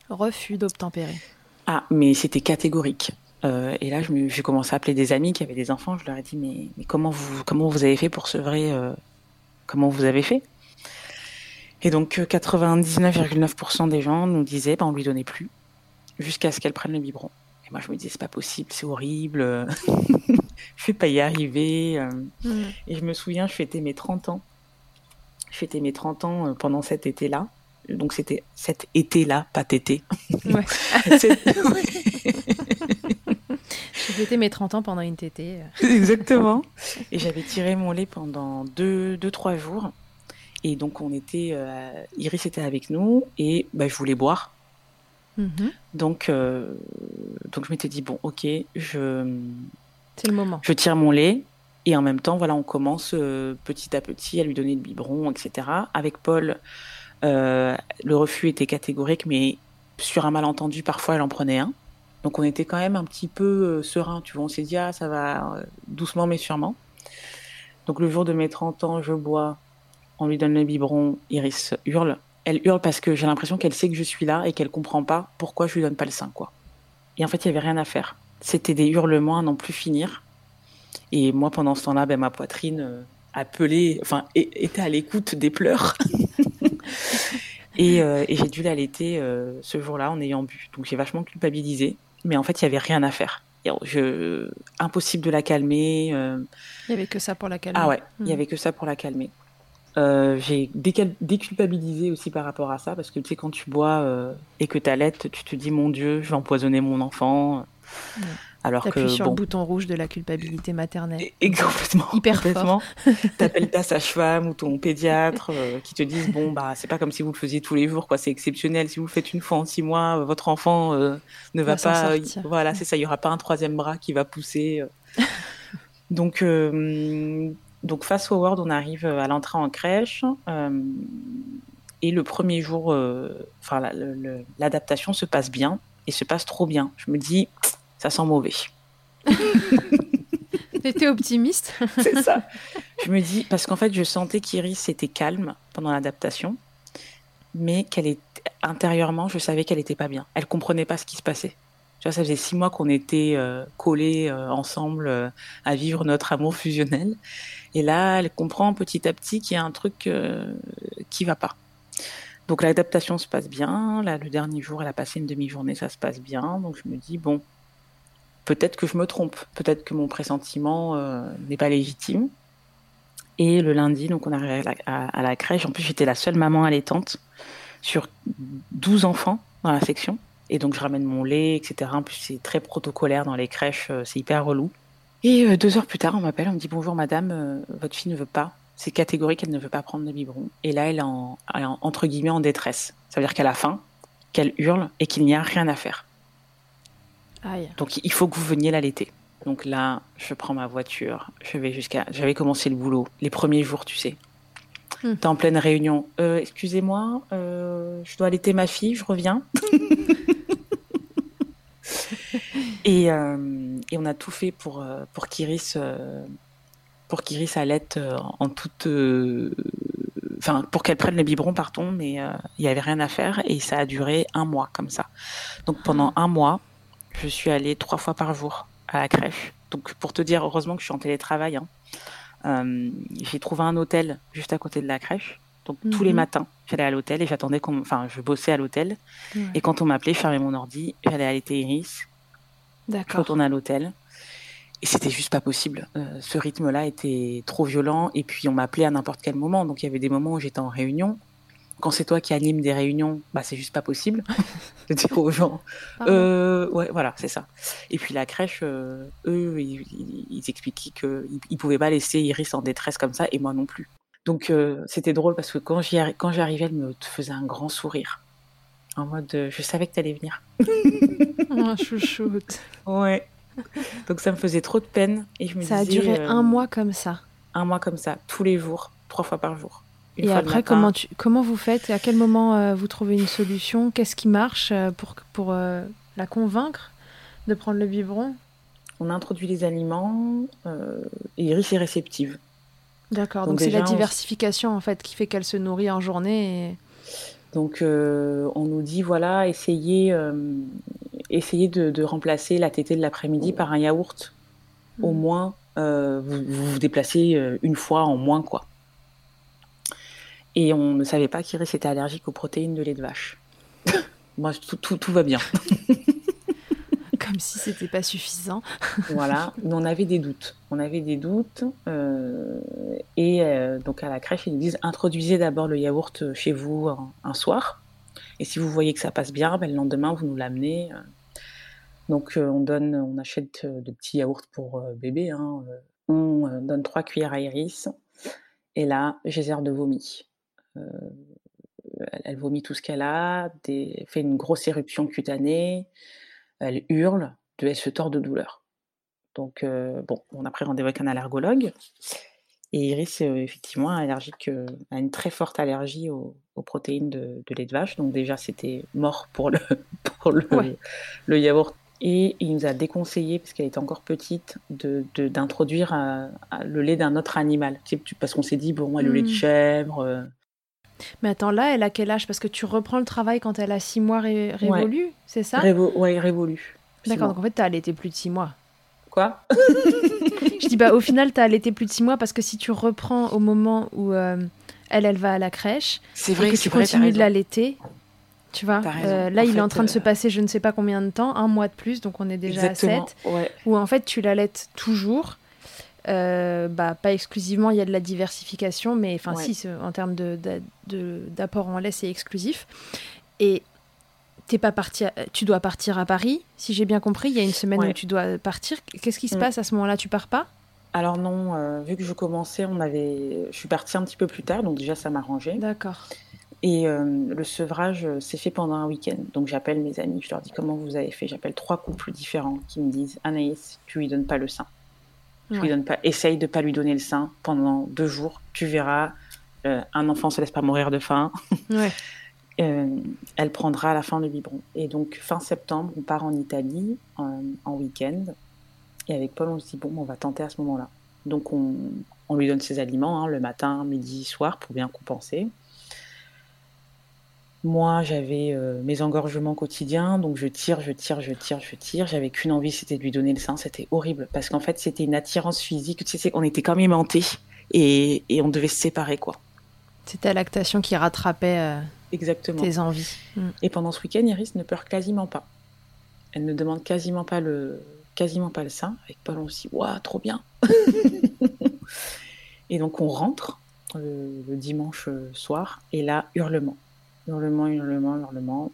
Speaker 1: Refus d'obtempérer.
Speaker 2: Ah, mais c'était catégorique. Euh, et là, j'ai commencé à appeler des amis qui avaient des enfants. Je leur ai dit, mais, mais comment, vous, comment vous avez fait pour sevrer euh, Comment vous avez fait? Et donc, euh, 99,9% des gens nous disaient, bah, on lui donnait plus, jusqu'à ce qu'elle prenne le biberon. Et moi, je me disais, c'est pas possible, c'est horrible, euh, je vais pas y arriver. euh. Et je me souviens, je fêtais mes 30 ans. Je fêtais mes 30 ans euh, pendant cet été-là. Donc, c'était cet été-là, pas tété.
Speaker 1: Ouais. J'ai fêté mes 30 ans pendant une tétée.
Speaker 2: Exactement. Et j'avais tiré mon lait pendant deux, deux, trois jours. Et donc, on était, euh, Iris était avec nous et bah, je voulais boire.
Speaker 1: Mhm.
Speaker 2: Donc, euh, donc je m'étais dit, bon, ok, je,
Speaker 1: C'est le moment.
Speaker 2: je tire mon lait. Et en même temps, voilà, on commence euh, petit à petit à lui donner le biberon, etc. Avec Paul, le refus était catégorique, mais sur un malentendu, parfois, elle en prenait un. Donc on était quand même un petit peu serein, tu vois. On s'est dit, ah, ça va doucement mais sûrement. Donc le jour de mes 30 ans, je bois, on lui donne le biberon, Iris hurle. Elle hurle parce que j'ai l'impression qu'elle sait que je suis là et qu'elle comprend pas pourquoi je lui donne pas le sein, quoi. Et en fait, il y avait rien à faire. C'était des hurlements à n'en plus finir. Et moi, pendant ce temps-là, ben, ma poitrine euh, appelait, enfin, était à l'écoute des pleurs. et euh, et j'ai dû l'allaiter euh, ce jour-là en ayant bu. Donc j'ai vachement culpabilisé. Mais en fait, il y avait rien à faire. Je... Impossible de la calmer. euh,
Speaker 1: Il n'y avait que ça pour la calmer.
Speaker 2: ah ouais, il y
Speaker 1: Mhm.
Speaker 2: avait que ça pour la calmer. Euh, j'ai déculpabilisé aussi par rapport à ça parce que tu sais quand tu bois euh, et que t'allaites, tu te dis mon Dieu, je vais empoisonner mon enfant.
Speaker 1: Ouais.
Speaker 2: Alors que
Speaker 1: sur
Speaker 2: bon,
Speaker 1: le bouton rouge de la culpabilité maternelle.
Speaker 2: et, et complètement,
Speaker 1: Hyper
Speaker 2: complètement. T'appelles ta sage-femme ou ton pédiatre euh, qui te disent bon bah c'est pas comme si vous le faisiez tous les jours quoi, c'est exceptionnel. Si vous le faites une fois en six mois, votre enfant ne va,
Speaker 1: Va
Speaker 2: pas. voilà, c'est ça. Il y aura pas un troisième bras qui va pousser. donc donc face au Word, on arrive à l'entrée en crèche. euh, et le premier jour, euh, enfin la- le- le- l'adaptation se passe bien et se passe trop bien. Je me dis, ça sent mauvais.
Speaker 1: T'étais optimiste?
Speaker 2: C'est ça. Je me dis, parce qu'en fait, je sentais qu'Iris était calme pendant l'adaptation, mais qu'elle est intérieurement, je savais qu'elle était pas bien. Elle comprenait pas ce qui se passait. Tu vois, ça faisait six mois qu'on était euh, collés euh, ensemble euh, à vivre notre amour fusionnel. Et là, elle comprend petit à petit qu'il y a un truc qui va pas. Donc l'adaptation se passe bien. Là, le dernier jour, elle a passé une demi-journée, ça se passe bien. Donc je me dis, bon, peut-être que je me trompe. Peut-être que mon pressentiment n'est pas légitime. Et le lundi, donc on arrive à la, à- à la crèche. En plus, j'étais la seule maman allaitante sur 12 enfants dans la section. Et donc, je ramène mon lait, etc. En plus, c'est très protocolaire dans les crèches, euh, c'est hyper relou. Et euh, deux heures plus tard, on m'appelle, on me dit Bonjour madame, euh, votre fille ne veut pas. C'est catégorique, elle ne veut pas prendre le biberon. Et là, elle est, en, entre guillemets en détresse. Ça veut dire qu'elle a faim, qu'elle hurle et qu'il n'y a rien à faire.
Speaker 1: Aïe.
Speaker 2: Donc il faut que vous veniez l'allaiter. Donc là, je prends ma voiture, je vais jusqu'à. J'avais commencé le boulot les premiers jours, tu sais.
Speaker 1: Hmm.
Speaker 2: T'es en pleine réunion. Euh, excusez-moi, euh, je dois allaiter ma fille, je reviens. et, euh, et on a tout fait pour euh, pour qu'Iris euh, pour qu'Iris allaite euh, en toute. euh, Enfin, pour qu'elle prenne le biberon, pardon, mais euh, il y avait rien à faire et ça a duré un mois comme ça. Donc pendant un mois, je suis allée trois fois par jour à la crèche. Donc pour te dire, heureusement que je suis en télétravail. hein. Euh, j'ai trouvé un hôtel juste à côté de la crèche. Donc tous les
Speaker 1: Mhm.
Speaker 2: matins, j'allais à l'hôtel et j'attendais qu'on, enfin, je bossais à l'hôtel.
Speaker 1: Ouais.
Speaker 2: Et quand on m'appelait, je fermais mon ordi, j'allais allaiter Iris, je
Speaker 1: D'accord.
Speaker 2: retournais à l'hôtel. Et c'était juste pas possible. Euh, ce rythme-là était trop violent. Et puis on m'appelait à n'importe quel moment. Donc il y avait des moments où j'étais en réunion. Quand c'est toi qui anime des réunions, bah c'est juste pas possible de dire aux gens. Euh, ouais, voilà, c'est ça. Et puis la crèche, euh, eux, ils, ils- ils expliquaient qu'ils ils pouvaient pas laisser Iris en détresse comme ça, et moi non plus. Donc euh, c'était drôle parce que quand j'arrivais, elle me faisait un grand sourire. En mode, euh, je savais que t'allais venir.
Speaker 1: Oh, chouchoute.
Speaker 2: Ouais. Donc ça me faisait trop de peine et je me
Speaker 1: Ça a duré
Speaker 2: euh,
Speaker 1: un mois comme ça.
Speaker 2: un mois comme ça, tous les jours, trois fois par jour. Une
Speaker 1: Et après, comment, tu, comment vous faites À quel moment euh, vous trouvez une solution? Qu'est-ce qui marche pour, pour euh, la convaincre de prendre le biberon?
Speaker 2: On introduit les aliments et Iris est réceptive.
Speaker 1: D'accord,
Speaker 2: Donc
Speaker 1: c'est la
Speaker 2: on-
Speaker 1: diversification en fait qui fait qu'elle se nourrit en journée. Et...
Speaker 2: Donc euh, on nous dit voilà, essayez, euh, essayez de, de remplacer la tétée de l'après-midi par un yaourt. Au
Speaker 1: Mhm.
Speaker 2: moins, euh, vous, vous vous déplacez une fois en moins quoi. Et on ne savait pas qu'Iris était allergique aux protéines de lait de vache. Moi, tout, tout, tout va bien.
Speaker 1: Comme si c'était pas suffisant.
Speaker 2: Voilà, mais on avait des doutes. On avait des doutes. euh, et euh, donc à la crèche, ils nous disent introduisez d'abord le yaourt chez vous un, soir. Et si vous voyez que ça passe bien, ben, le lendemain, vous nous l'amenez. euh. Donc on donne, on achète de petits yaourts pour bébé. hein. On donne trois cuillères à Iris. Et là, geyser de vomi. Elle, vomit tout ce qu'elle a, fait une grosse éruption cutanée, elle hurle, elle se tord de douleur. Donc, euh, bon, on a pris rendez-vous avec un allergologue. Et Iris, euh, effectivement, est allergique, euh, a une très forte allergie aux, aux protéines de, de lait de vache. Donc, déjà, c'était mort pour le, pour le,
Speaker 1: Ouais.
Speaker 2: le yaourt. Et il nous a déconseillé, parce qu'elle était encore petite, de- de- d'introduire euh, le lait d'un autre animal. Parce qu'on s'est dit, bon, elle, le lait de
Speaker 1: Mm.
Speaker 2: chèvre.
Speaker 1: Mais attends, là, elle a quel âge? Parce que tu reprends le travail quand elle a six mois ré- révolus, c'est ça?
Speaker 2: Révo- ouais, révolu.
Speaker 1: D'accord, donc en fait, t'as allaité plus de six mois.
Speaker 2: mois. Quoi?
Speaker 1: Je dis, bah, au final, t'as allaité plus de six mois parce que si tu reprends au moment où euh, elle, elle va à la crèche,
Speaker 2: C'est
Speaker 1: et que tu continues de l'allaiter, tu vois, euh, là,
Speaker 2: En
Speaker 1: il est en train de se
Speaker 2: euh,
Speaker 1: passer je ne sais pas combien de temps, un mois de plus, donc on est déjà
Speaker 2: Exactement.
Speaker 1: à 7,
Speaker 2: Ouais.
Speaker 1: où en fait, tu l'allaites toujours. Euh, bah, pas exclusivement, il y a de la diversification, mais enfin,
Speaker 2: Ouais.
Speaker 1: si, en termes d'apport en lait, c'est exclusif. Et t'es pas parti, à- tu dois partir à Paris, si j'ai bien compris. Il y a une semaine
Speaker 2: Ouais.
Speaker 1: où tu dois partir. Qu'est-ce qui se
Speaker 2: Mm.
Speaker 1: passe à ce moment-là? Tu pars pas?
Speaker 2: Alors non, euh, vu que je commençais, on avait, je suis partie un petit peu plus tard, donc déjà ça m'arrangeait.
Speaker 1: D'accord.
Speaker 2: Et euh, le sevrage euh, s'est fait pendant un week-end. Donc j'appelle mes amis, je leur dis comment vous avez fait? J'appelle trois couples différents qui me disent Anaïs, tu lui donnes pas le sein. Lui pas. Essaye de pas lui donner le sein pendant deux jours. Tu verras, euh, un enfant se laisse pas mourir de faim.
Speaker 1: Ouais.
Speaker 2: Euh, elle prendra à la fin le biberon. Et donc fin septembre, on part en Italie en, en week-end. Et avec Paul, on se dit bon, on va tenter à ce moment-là. Donc on, on lui donne ses aliments hein, le matin, midi, soir pour bien compenser. Moi, j'avais euh, mes engorgements quotidiens, donc je tire, je tire, je tire, je tire. J'avais qu'une envie, c'était de lui donner le sein. C'était horrible parce qu'en fait, c'était une attirance physique. Tu sais, c'est- on était comme aimantés et, et on devait se séparer, quoi.
Speaker 1: C'était la lactation qui rattrapait euh,
Speaker 2: Exactement.
Speaker 1: tes envies. Mm.
Speaker 2: Et pendant ce week-end, Iris ne pleure quasiment pas. Elle ne demande quasiment pas le, quasiment pas le sein. Avec Paul, on se dit, waouh, trop bien. et donc, on rentre euh, le dimanche soir, et là, hurlement. Hurlement, hurlement, hurlement.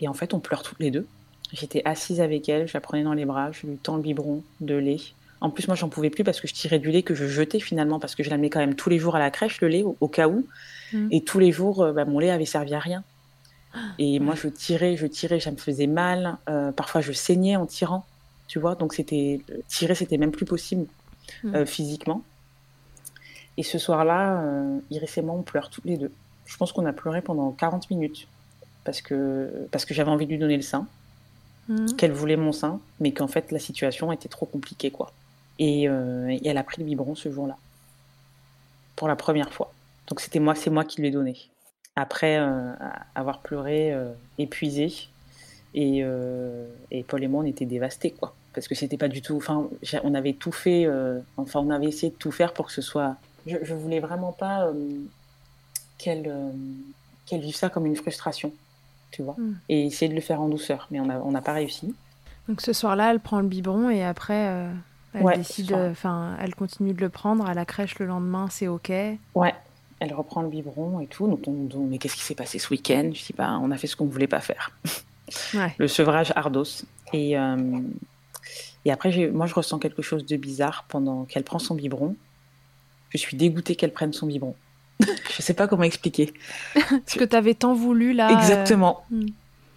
Speaker 2: Et en fait, on pleure toutes les deux. J'étais assise avec elle, je la prenais dans les bras, je lui tends le biberon de lait. En plus, moi, j'en pouvais plus parce que je tirais du lait que je jetais finalement, parce que je l'amenais quand même tous les jours à la crèche, le lait, au, au cas où.
Speaker 1: Mm.
Speaker 2: Et tous les jours, euh, bah, mon lait avait servi à rien. Et moi, je tirais, je tirais, ça me faisait mal. Euh, parfois, je saignais en tirant, tu vois. Donc, c'était tirer, c'était même plus possible
Speaker 1: Mm.
Speaker 2: euh, physiquement. Et ce soir-là, euh, Iris et moi, on pleure toutes les deux. Je pense qu'on a pleuré pendant 40 minutes parce que, parce que j'avais envie de lui donner le sein,
Speaker 1: Mm.
Speaker 2: qu'elle voulait mon sein, mais qu'en fait, la situation était trop compliquée, quoi. Et, euh, et elle a pris le biberon ce jour-là, pour la première fois. Donc, c'était moi, c'est moi qui lui ai donné. Après euh, avoir pleuré, euh, épuisé, et, euh, et Paul et moi, on était dévastés, quoi. Parce que c'était pas du tout. Enfin, on avait tout fait. enfin, on avait essayé de tout faire pour que ce soit. Je, je voulais vraiment pas euh, qu'elle euh, ça comme une frustration, tu vois.
Speaker 1: Mm.
Speaker 2: Et essayer de le faire en douceur, mais on n'a on pas réussi.
Speaker 1: Donc ce soir-là, elle prend le biberon et après, euh, elle
Speaker 2: Ouais,
Speaker 1: décide, enfin, elle continue de le prendre à la crèche le lendemain, c'est ok.
Speaker 2: Ouais. Elle reprend le biberon et tout. Donc, on mais qu'est-ce qui s'est passé ce week-end? Je dis, bah, on a fait ce qu'on voulait pas faire.
Speaker 1: Ouais.
Speaker 2: le sevrage Ardos. Et, euh, et après, moi, je ressens quelque chose de bizarre pendant qu'elle prend son biberon. Je suis dégoûtée qu'elle prenne son biberon. je sais pas comment expliquer.
Speaker 1: Ce que tu avais tant voulu là. euh,
Speaker 2: Exactement.
Speaker 1: hmm.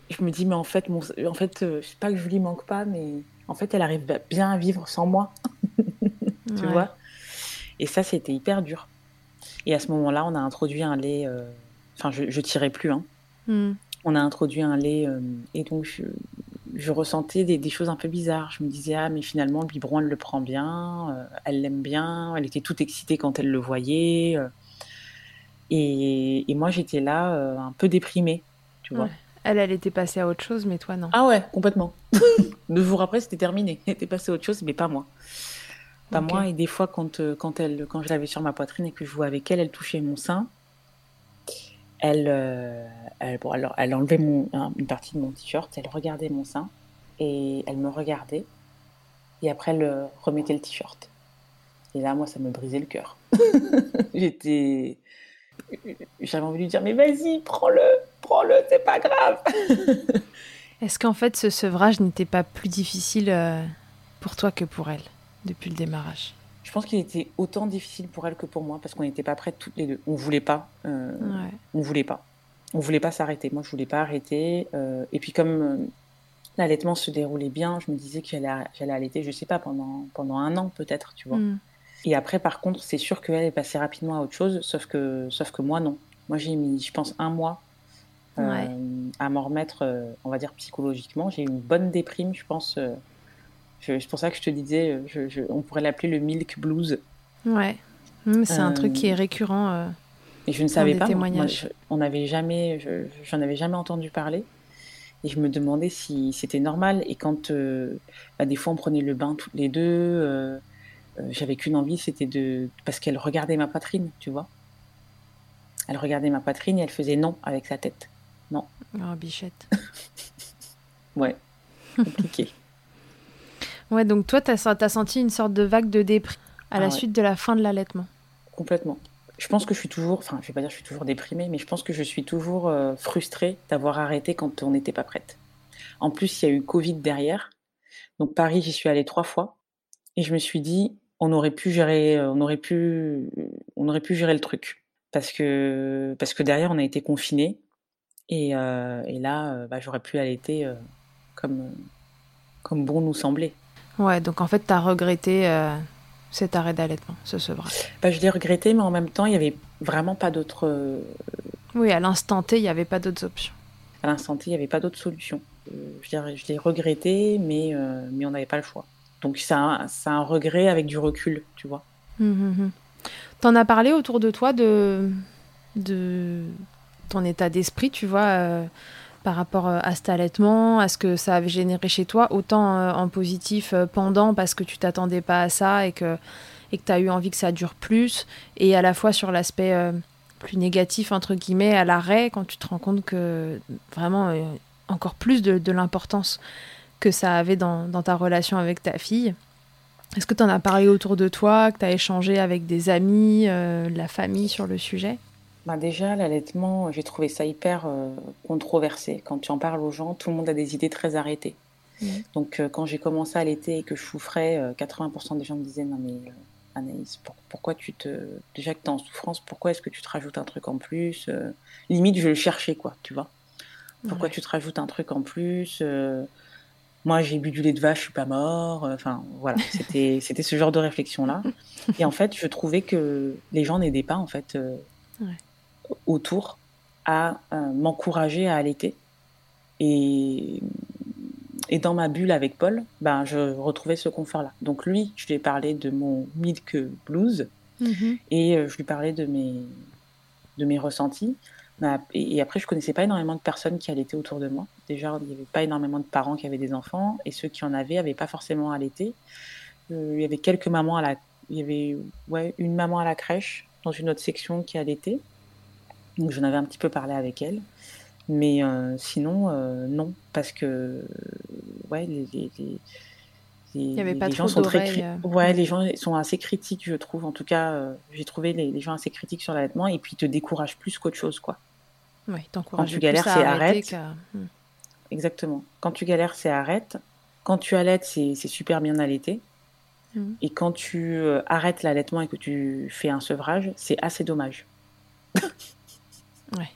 Speaker 2: je me dis, mais en fait, mon, en fait euh, je sais pas que je lui manque pas, mais en fait, elle arrive bien à vivre sans moi. tu vois? Et ça, c'était hyper dur. Et à ce moment-là, on a introduit un lait. Euh, enfin, je, je tirais plus. Hein. Hmm. On a introduit un lait. Et donc, je, je ressentais des, des, choses un peu bizarres. Je me disais, ah, mais finalement, le biberon, elle le prend bien. elle l'aime bien. Elle était toute excitée quand elle le voyait. Et, et moi, j'étais là, un peu déprimée. Tu vois
Speaker 1: elle, elle était passée à autre chose, mais toi, non.
Speaker 2: Ah ouais, complètement. Deux jours après, c'était terminé. Elle était passée à autre chose, mais pas moi. Pas moi. Et des fois, quand, euh, quand, elle, quand je l'avais sur ma poitrine et que je jouais avec elle, elle touchait mon sein. Elle, euh, elle, bon, alors, elle enlevait mon, une partie de mon t-shirt, elle regardait mon sein et elle me regardait. Et après, elle euh, remettait le t-shirt. Et là, moi, ça me brisait le cœur. J'étais. J'avais envie de lui dire, mais vas-y, prends-le, prends-le, c'est pas grave.
Speaker 1: Est-ce qu'en fait, ce sevrage n'était pas plus difficile euh, pour toi que pour elle, depuis le démarrage?
Speaker 2: Je pense qu'il était autant difficile pour elle que pour moi, parce qu'on n'était pas prêtes toutes les deux. On voulait pas. Euh, On voulait pas. On voulait pas s'arrêter. Moi, je voulais pas arrêter. Euh, et puis, comme euh, l'allaitement se déroulait bien, je me disais que j'allais allaiter, je sais pas, pendant, pendant un an peut-être, tu vois. Mm. Et après, par contre, c'est sûr qu'elle est passée rapidement à autre chose, sauf que, sauf que moi, non. Moi, j'ai mis, je pense, un mois euh, à m'en remettre, euh, on va dire, psychologiquement. J'ai eu une bonne déprime, je pense. Euh, c'est pour ça que je te disais, je, on pourrait l'appeler le milk blues.
Speaker 1: Ouais, mmh, c'est un truc qui est récurrent.
Speaker 2: et je ne savais pas. Moi, on n'avait jamais, j'en avais jamais entendu parler. Et je me demandais si c'était normal. Et quand, bah, des fois, on prenait le bain toutes les deux j'avais qu'une envie, c'était de. Parce qu'elle regardait ma poitrine, tu vois. Elle regardait ma poitrine et elle faisait non avec sa tête. Non.
Speaker 1: Oh, bichette.
Speaker 2: ouais, compliqué.
Speaker 1: ouais, donc toi, tu as, senti une sorte de vague de déprime à la ah suite de la fin de l'allaitement.
Speaker 2: Complètement. Je pense que je suis toujours, enfin, je vais pas dire que je suis toujours déprimée, mais je pense que je suis toujours euh, frustrée d'avoir arrêté quand on n'était pas prête. En plus, il y a eu Covid derrière. Donc Paris, j'y suis allée trois fois. Et je me suis dit, on aurait pu gérer, euh, on aurait pu, on aurait pu gérer le truc parce que parce que derrière on a été confinés et, euh, et là euh, bah, j'aurais pu allaiter comme comme bon nous semblait.
Speaker 1: Ouais, donc en fait tu as regretté cet arrêt d'allaitement, ce sevrage.
Speaker 2: Bah, je l'ai regretté, mais en même temps il y avait vraiment pas d'autres.
Speaker 1: Oui, à l'instant T il n'y avait pas d'autres options.
Speaker 2: À l'instant T il n'y avait pas d'autres solutions. je l'ai regretté, mais mais on n'avait pas le choix. Donc c'est un, regret avec du recul, tu vois.
Speaker 1: Mmh, mmh, mmh. T'en as parlé autour de toi de, ton état d'esprit, tu vois, euh, par rapport euh, à cet allaitement, à ce que ça avait généré chez toi, autant euh, en positif pendant parce que tu t'attendais pas à ça et que et que tu as eu envie que ça dure plus, et à la fois sur l'aspect plus négatif, entre guillemets, à l'arrêt, quand tu te rends compte que vraiment encore plus de l'importance que ça avait dans, ta relation avec ta fille. Est-ce que tu en as parlé autour de toi, que tu as échangé avec des amis, euh, la famille sur le sujet?
Speaker 2: Bah déjà, l'allaitement, j'ai trouvé ça hyper euh, controversé. Quand tu en parles aux gens, tout le monde a des idées très arrêtées. Mmh. Donc, euh, quand j'ai commencé à allaiter et que je souffrais, 80% des gens me disaient Non, mais Anaïs, pourquoi tu te. Déjà que tu es en souffrance, pourquoi est-ce que tu te rajoutes un truc en plus Limite, je le cherchais, quoi, tu vois. Pourquoi tu te rajoutes un truc en plus moi j'ai bu du lait de vache, je suis pas mort. Euh, enfin voilà, c'était c'était ce genre de réflexion là. Et en fait, je trouvais que les gens n'aidaient pas en fait euh, autour à euh, m'encourager à allaiter. Et et dans ma bulle avec Paul, ben je retrouvais ce confort là. Donc lui, je lui ai parlé de mon milk blues mm-hmm. et je lui parlais de mes de mes ressentis. Et après, je connaissais pas énormément de personnes qui allaitaient autour de moi. Déjà, il n'y avait pas énormément de parents qui avaient des enfants, et ceux qui en avaient n'avaient pas forcément allaité. Euh, il y avait quelques mamans à la, il y avait ouais une maman à la crèche dans une autre section qui allaitait. Donc j'en avais un petit peu parlé avec elle, mais euh, sinon euh, non, parce que ouais les, les, les
Speaker 1: il y avait pas les gens sont très
Speaker 2: ouais les gens sont assez critiques je trouve en tout cas j'ai trouvé les, les, gens assez critiques sur l'allaitement et puis ils te découragent plus qu'autre chose quoi quand tu galères, c'est arrête. Hmm. Exactement. Quand tu galères, c'est arrête. Quand tu allaites, c'est super bien allaité. Hmm. Et quand tu euh, arrêtes l'allaitement et que tu fais un sevrage, c'est assez dommage.
Speaker 1: ouais.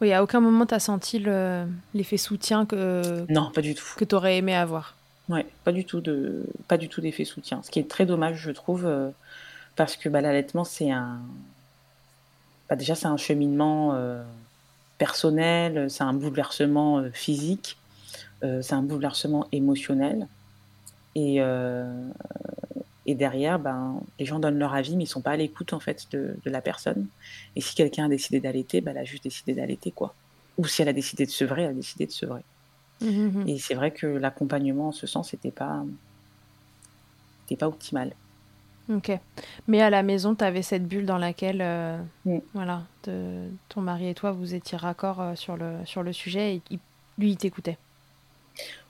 Speaker 1: Oui, à aucun moment tu as senti le- l'effet soutien que,
Speaker 2: Non, pas du tout.
Speaker 1: que tu aurais aimé avoir.
Speaker 2: Ouais, pas du tout de, pas du tout d'effet soutien. Ce qui est très dommage, je trouve, euh, parce que bah, l'allaitement, c'est un, bah, déjà c'est un cheminement euh, personnel, c'est un bouleversement euh, physique, euh, c'est un bouleversement émotionnel, et euh, et derrière, ben, les gens donnent leur avis, mais ils sont pas à l'écoute en fait de, de la personne. Et si quelqu'un a décidé d'allaiter, ben, elle a juste décidé d'allaiter quoi. Ou si elle a décidé de sevrer, elle a décidé de sevrer.
Speaker 1: Mhm.
Speaker 2: Et c'est vrai que l'accompagnement en ce sens n'était pas, était pas optimal.
Speaker 1: Ok. Mais à la maison, tu avais cette bulle dans laquelle euh, voilà, de- ton mari et toi, vous étiez raccord euh, sur, le, sur le sujet et il- lui, il t'écoutait.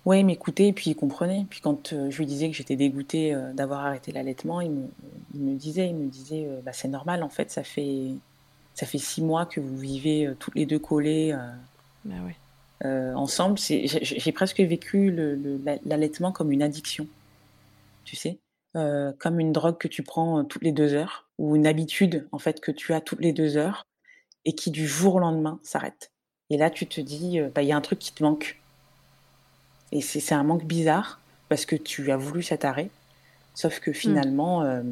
Speaker 2: Ouais, il m'écoutait et puis il comprenait. Puis quand euh, je lui disais que j'étais dégoûtée d'avoir arrêté l'allaitement, il me, il me disait, il me disait, bah, c'est normal en fait, ça fait, ça fait six mois que vous vivez toutes les deux collées
Speaker 1: Bah ouais.
Speaker 2: ensemble. J'ai, presque vécu l'allaitement comme une addiction, tu sais, Euh, comme une drogue que tu prends euh, toutes les deux heures ou une habitude en fait que tu as toutes les deux heures et qui du jour au lendemain s'arrête. Et là, tu te dis, euh, bah, il y a un truc qui te manque. Et c'est un manque bizarre parce que tu as voulu cet arrêt, sauf que finalement, euh,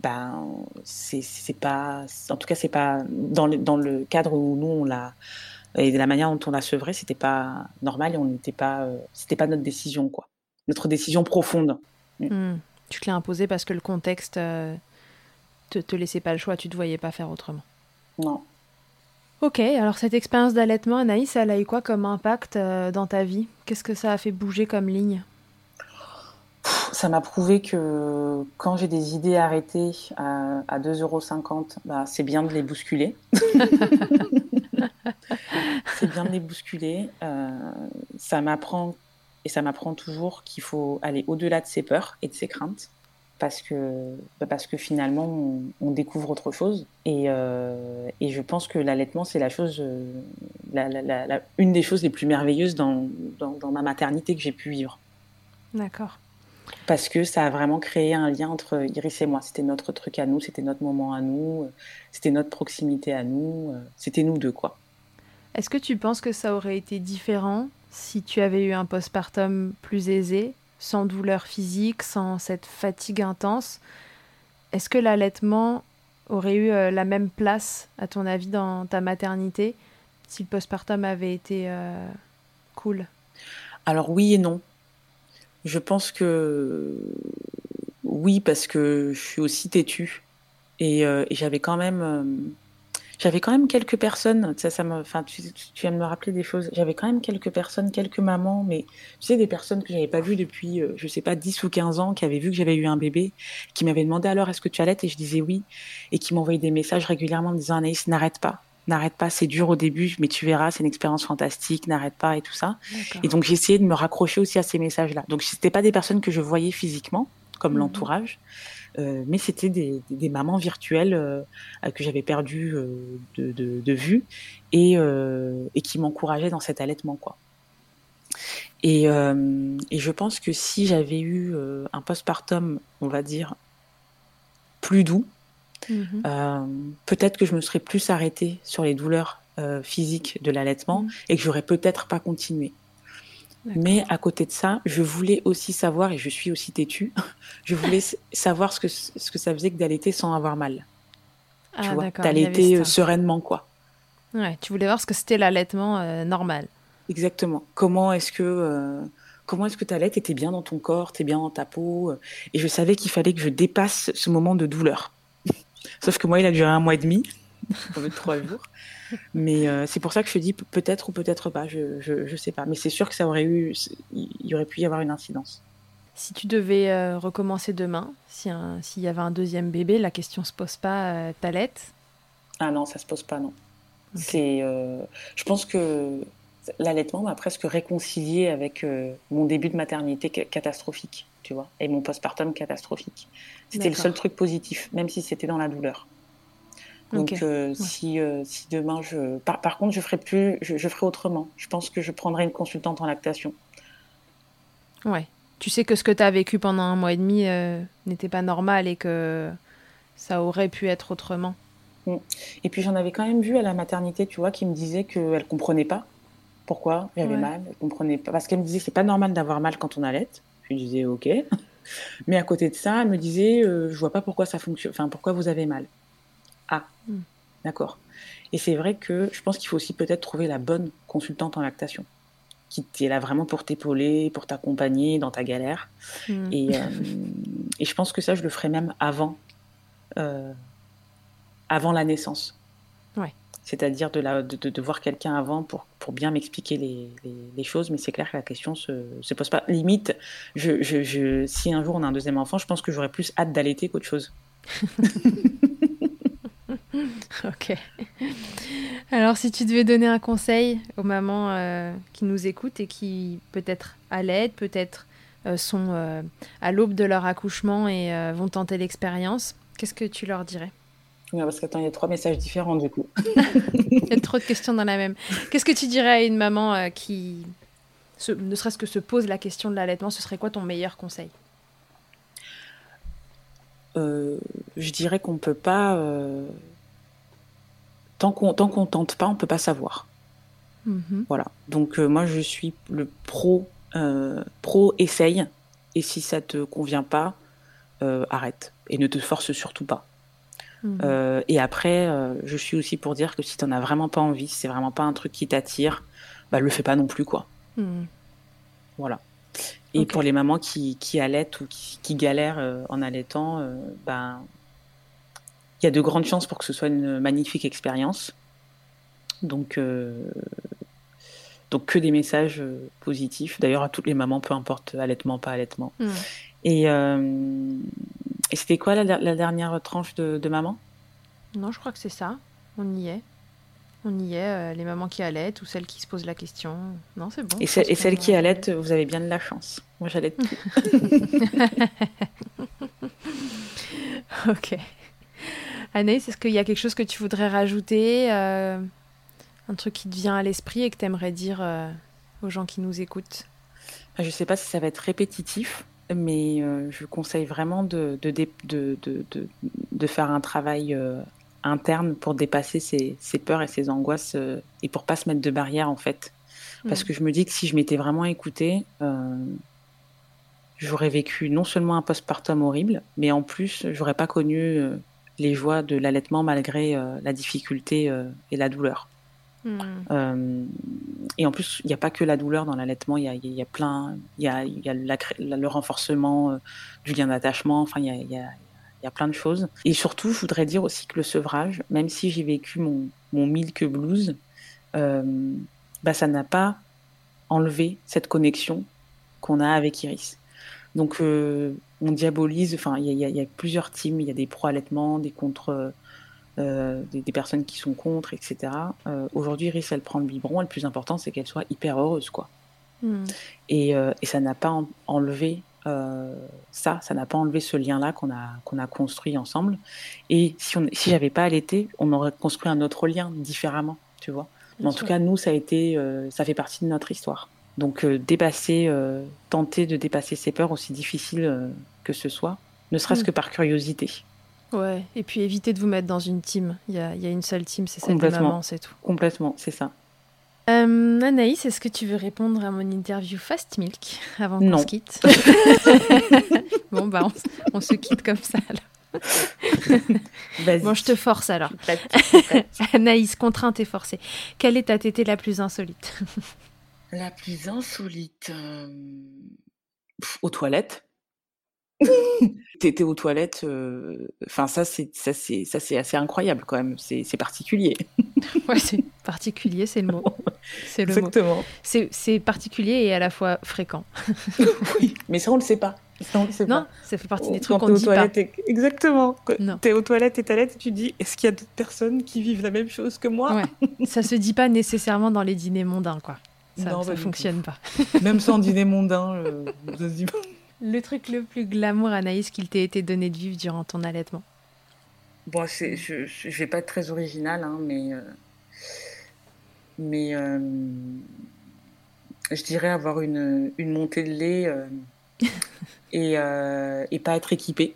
Speaker 2: ben, c'est c'est pas, en tout cas, c'est pas dans le, dans le cadre où nous on l'a et de la manière dont on l'a sevré, c'était pas normal et on n'était pas, euh, c'était pas notre décision quoi, notre décision profonde.
Speaker 1: Mm. Tu te l'as imposé parce que le contexte euh, te, te laissait pas le choix, tu te voyais pas faire autrement.
Speaker 2: Non.
Speaker 1: Ok, alors cette expérience d'allaitement, Anaïs, elle a eu quoi comme impact euh, dans ta vie? Qu'est-ce que ça a fait bouger comme ligne?
Speaker 2: Ça m'a prouvé que quand j'ai des idées arrêtées à, à 2,50€, bah, c'est bien de les bousculer. c'est bien de les bousculer. Euh, ça m'apprend, et ça m'apprend toujours qu'il faut aller au-delà de ses peurs et de ses craintes. Parce que, bah, parce que finalement, on, on découvre autre chose. Et, euh, et je pense que l'allaitement, c'est la chose, euh, la, la- une des choses les plus merveilleuses dans, dans, dans ma maternité que j'ai pu vivre
Speaker 1: D'accord.
Speaker 2: parce que ça a vraiment créé un lien entre Iris et moi. C'était notre truc à nous, c'était notre moment à nous, euh, c'était notre proximité à nous, c'était nous deux, quoi.
Speaker 1: Est-ce que tu penses que ça aurait été différent si tu avais eu un postpartum plus aisé, sans douleur physique, sans cette fatigue intense Est-ce que l'allaitement aurait eu euh, la même place, à ton avis, dans ta maternité, si le postpartum avait été euh, cool?
Speaker 2: Alors oui et non. Je pense que oui, parce que je suis aussi têtue. Et, euh, et j'avais quand même... j'avais quand même quelques personnes, ça, ça me, enfin, tu, tu tu viens de me rappeler des choses. J'avais quand même quelques personnes, quelques mamans, mais tu sais, des personnes que j'avais pas vues depuis, euh, je sais pas, 10 ou 15 ans, qui avaient vu que j'avais eu un bébé, qui m'avaient demandé alors est-ce que tu allaites? Et je disais oui, et qui m'envoyaient des messages régulièrement en me disant Anaïs, n'arrête pas, n'arrête pas, c'est dur au début, mais tu verras, c'est une expérience fantastique, n'arrête pas et tout ça. Et donc j'ai essayé de me raccrocher aussi à ces messages-là. Donc c'était pas des personnes que je voyais physiquement, comme
Speaker 1: Mhm.
Speaker 2: l'entourage, mais c'était des, mamans virtuelles euh, euh, que j'avais perdues euh, de, de, de vue et, euh, et qui m'encourageaient dans cet allaitement, quoi. Et, euh, et je pense que si j'avais eu euh, un postpartum, on va dire, plus doux,
Speaker 1: Mhm.
Speaker 2: euh, peut-être que je me serais plus arrêtée sur les douleurs euh, physiques de l'allaitement
Speaker 1: Mhm.
Speaker 2: et que j'aurais peut-être pas continué. Mais à côté de ça, je voulais aussi savoir, et je suis aussi têtue, je voulais savoir ce que, ce que ça faisait que d'allaiter sans avoir mal.
Speaker 1: Ah,
Speaker 2: tu vois, d'allaiter euh, sereinement, quoi.
Speaker 1: Ouais, tu voulais voir ce que c'était l'allaitement euh, normal.
Speaker 2: Exactement. Comment est-ce que euh, comment est-ce que ta allaites était bien dans ton corps, t'es bien dans ta peau, euh, et je savais qu'il fallait que je dépasse ce moment de douleur. Sauf que moi, il a duré un mois et demi, trois jours. Mais euh, c'est pour ça que je te dis pe- peut-être ou peut-être pas, je, je je sais pas. Mais c'est sûr que ça aurait eu, il y aurait pu y avoir une incidence.
Speaker 1: Si tu devais euh, recommencer demain, si un- s'il y avait un deuxième bébé, la question se pose pas, euh, t'allaites
Speaker 2: Ah non, ça se pose pas, non. C'est, euh, je pense que l'allaitement m'a presque réconcilié avec euh, mon début de maternité ca- catastrophique, tu vois, et mon postpartum catastrophique. C'était le seul truc positif, même si c'était dans la douleur. Donc, euh, si, euh, si demain je, par, par contre, je ferai plus, je, je ferai autrement. Je pense que je prendrai une consultante en lactation.
Speaker 1: Ouais. Tu sais que ce que tu as vécu pendant un mois et demi euh, n'était pas normal et que ça aurait pu être autrement.
Speaker 2: Mm. Et puis j'en avais quand même vu à la maternité, tu vois, qui me disait qu'elle comprenait pas pourquoi j'avais
Speaker 1: Ouais.
Speaker 2: mal. Elle comprenait pas parce qu'elle me disait que c'est pas normal d'avoir mal quand on allait. Je lui disais ok. Mais à côté de ça, elle me disait je vois pas pourquoi ça fonctionne. Enfin pourquoi vous avez mal. Ah, d'accord. Et c'est vrai que je pense qu'il faut aussi peut-être trouver la bonne consultante en lactation qui est là vraiment pour t'épauler, pour t'accompagner dans ta galère.
Speaker 1: Mm.
Speaker 2: Et, euh, et je pense que ça, je le ferai même avant, euh, avant la naissance.
Speaker 1: Ouais.
Speaker 2: C'est-à-dire de, la, de, de- de voir quelqu'un avant pour, pour bien m'expliquer les, les, les choses. Mais c'est clair que la question se, se pose pas. Limite, je, je, je, si un jour on a un deuxième enfant, je pense que j'aurais plus hâte d'allaiter qu'autre chose.
Speaker 1: Ok. Alors, si tu devais donner un conseil aux mamans euh, qui nous écoutent et qui peut-être allaitent, peut-être euh, sont euh, à l'aube de leur accouchement et vont tenter l'expérience, qu'est-ce que tu leur dirais?
Speaker 2: Ouais, parce qu'attends, il y a trois messages différents du coup.
Speaker 1: Il y a trop de questions dans la même. Qu'est-ce que tu dirais à une maman qui, se- ne serait-ce que se pose la question de l'allaitement Ce serait quoi ton meilleur conseil?
Speaker 2: Je dirais qu'on peut pas. Tant qu'on tant qu'on tente pas, on peut pas savoir.
Speaker 1: Mhm.
Speaker 2: Voilà. Donc euh, moi je suis le pro euh, pro essaye et si ça te convient pas, euh, arrête et ne te force surtout pas.
Speaker 1: Mhm.
Speaker 2: Et après, je suis aussi pour dire que si t'en as vraiment pas envie, si c'est vraiment pas un truc qui t'attire, bah le fais pas non plus quoi.
Speaker 1: Mhm.
Speaker 2: Voilà. Et pour les mamans qui, qui allaitent ou qui, qui galèrent en allaitant, ben, il y a de grandes chances pour que ce soit une magnifique expérience. Donc, euh, donc que des messages euh, positifs. D'ailleurs, à toutes les mamans, peu importe allaitement, pas allaitement.
Speaker 1: Mhm.
Speaker 2: Et, euh, et c'était quoi la, la dernière tranche de, de maman?
Speaker 1: Non, je crois que c'est ça. On y est. On y est, euh, les mamans qui allaitent ou celles qui se posent la question. Non, c'est bon.
Speaker 2: Et, et celles qui allaitent, vous avez bien de la chance. Moi, j'allaite.
Speaker 1: Ok. Anaïs, est-ce qu'il y a quelque chose que tu voudrais rajouter euh, Un truc qui te vient à l'esprit et que tu aimerais dire euh, aux gens qui nous écoutent?
Speaker 2: Je ne sais pas si ça va être répétitif, mais euh, je conseille vraiment de, faire un travail interne pour dépasser ses, ses peurs et ses angoisses et pour pas se mettre de barrières en fait. Parce
Speaker 1: Mm.
Speaker 2: que je me dis que si je m'étais vraiment écoutée, j'aurais vécu non seulement un postpartum horrible, mais en plus, j'aurais pas connu les joies de l'allaitement malgré euh, la difficulté euh, et la douleur.
Speaker 1: Mm.
Speaker 2: Euh, et en plus, il n'y a pas que la douleur dans l'allaitement, il y a, il y a plein, il y a, y la le renforcement du lien d'attachement, enfin, il y a, y, a, il y a plein de choses. Et surtout, je voudrais dire aussi que le sevrage, même si j'ai vécu mon, mon milk blues, euh, bah, ça n'a pas enlevé cette connexion qu'on a avec Iris. Donc, euh, on diabolise, enfin, il y a, y y plusieurs teams, il y a des pro-allaitements, des contre euh, des, des personnes qui sont contre, etc. Euh, Aujourd'hui, Iris, elle prend le biberon. Et le plus important, c'est qu'elle soit hyper heureuse, quoi.
Speaker 1: Mm.
Speaker 2: Et, euh, et ça n'a pas en- enlevé ça, ça n'a pas enlevé ce lien-là qu'on a, qu'on a construit ensemble. Et si, on, si j'avais pas allaité, on aurait construit un autre lien différemment, tu vois. Mais en tout cas, nous, ça a été, ça fait partie de notre histoire. Donc, euh, dépasser, euh, tenter de dépasser ses peurs, aussi difficiles euh, que ce soit, ne serait-ce
Speaker 1: Mm.
Speaker 2: que par curiosité.
Speaker 1: Ouais, et puis évitez de vous mettre dans une team. Il y a, il y a une seule team, c'est celle des
Speaker 2: Complètement.
Speaker 1: mamans, c'est tout.
Speaker 2: Complètement, c'est ça.
Speaker 1: Euh, Anaïs, est-ce que tu veux répondre à mon interview Fast Milk avant qu'on se quitte Bon, bah, on, on se quitte comme ça. alors. Bon, je te force alors.
Speaker 2: Prête, prête.
Speaker 1: Anaïs, contrainte et forcée. Quelle est ta tétée la plus insolite?
Speaker 2: La plus insolite. euh, pff, aux toilettes. T'étais aux toilettes. euh, Enfin, ça, c'est ça, c'est ça, c'est assez incroyable quand même. C'est c'est particulier.
Speaker 1: Ouais, c'est particulier, c'est le mot. C'est le mot.
Speaker 2: Exactement.
Speaker 1: C'est c'est particulier et à la fois fréquent.
Speaker 2: oui. Mais ça, on le sait pas. Ça, on le sait
Speaker 1: Non,
Speaker 2: pas.
Speaker 1: ça fait partie des
Speaker 2: quand
Speaker 1: trucs qu'on
Speaker 2: t'es
Speaker 1: ne
Speaker 2: aux
Speaker 1: dit pas.
Speaker 2: toilettes, et- Exactement. Quand
Speaker 1: Non.
Speaker 2: T'es aux toilettes et t'allaites et tu dis est-ce qu'il y a d'autres personnes qui vivent la même chose que moi?
Speaker 1: Ouais. Ça se dit pas nécessairement dans les dîners mondains, quoi. Ça,
Speaker 2: Non,
Speaker 1: ça
Speaker 2: pas du
Speaker 1: fonctionne pas.
Speaker 2: Même sans dîner mondain. euh.
Speaker 1: Le truc le plus glamour, Anaïs, qu'il t'ait été donné de vivre durant ton allaitement?
Speaker 2: Bon, c'est, je, je, je vais pas être très original, hein, mais, euh, mais euh, je dirais avoir une, une montée de lait euh, et, euh, et pas être équipée.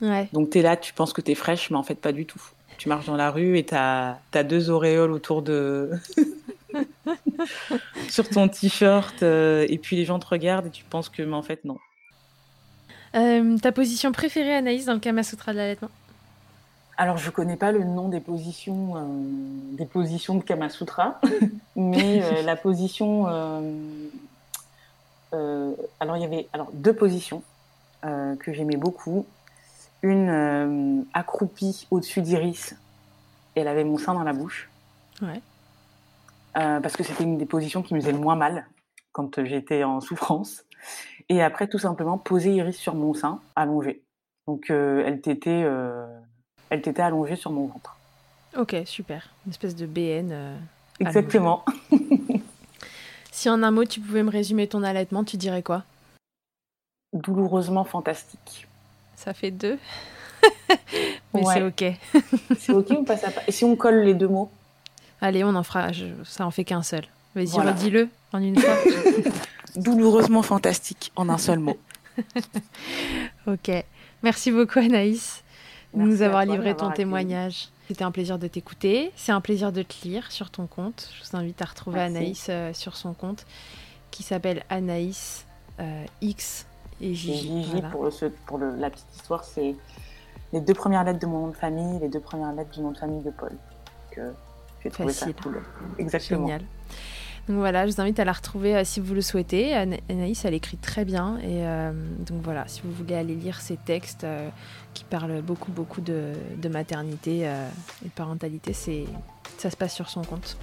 Speaker 1: Ouais.
Speaker 2: Donc tu es là, tu penses que tu es fraîche, mais en fait pas du tout. Tu marches dans la rue et tu as, deux auréoles autour de. sur ton t-shirt, euh, et puis les gens te regardent et tu penses que, mais en fait, non.
Speaker 1: Euh, ta position préférée, Anaïs, dans le Kama Sutra de l'allaitement?
Speaker 2: Alors, je connais pas le nom des positions, euh, des positions de Kama Sutra, mais euh, la position. Euh, alors, il y avait alors, deux positions que j'aimais beaucoup. Une accroupie au-dessus d'Iris, elle avait mon sein dans la bouche.
Speaker 1: Ouais.
Speaker 2: Parce que c'était une des positions qui me faisait le moins mal quand j'étais en souffrance. Et après, tout simplement, poser Iris sur mon sein, allongé. Donc, elle t'était elle t'était allongée sur mon ventre.
Speaker 1: Ok, super. Une espèce de BN.
Speaker 2: Euh, Exactement.
Speaker 1: si en un mot, tu pouvais me résumer ton allaitement, tu dirais quoi?
Speaker 2: Douloureusement fantastique.
Speaker 1: Ça fait deux? Mais c'est ok.
Speaker 2: c'est ok, on passe à Et si on colle les deux mots?
Speaker 1: Allez, on en fera. Ça en fait qu'un seul. Vas-y, redis-le en une fois.
Speaker 2: Douloureusement fantastique, en un seul mot.
Speaker 1: ok. Merci beaucoup, Anaïs nous avoir livré ton témoignage. C'était un plaisir de t'écouter. C'est un plaisir de te lire sur ton compte. Je vous invite à retrouver Anaïs euh, sur son compte qui s'appelle Anaïs euh, X et Gigi.
Speaker 2: pour, pour la petite histoire, c'est les deux premières lettres de mon nom de famille, les deux premières lettres du nom de famille de Paul. J'ai trouvé ça cool. Exactement.
Speaker 1: Génial. Donc voilà, je vous invite à la retrouver euh, si vous le souhaitez. Anaïs, elle écrit très bien. Et euh, donc voilà, si vous voulez aller lire ses textes euh, qui parlent beaucoup, beaucoup de, maternité et de parentalité, ça se passe sur son compte.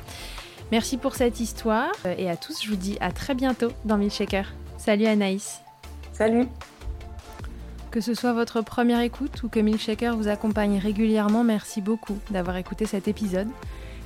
Speaker 1: Merci pour cette histoire. et à tous, je vous dis à très bientôt dans Milkshaker. Salut Anaïs.
Speaker 2: Salut.
Speaker 1: Que ce soit votre première écoute ou que Milkshaker vous accompagne régulièrement, merci beaucoup d'avoir écouté cet épisode.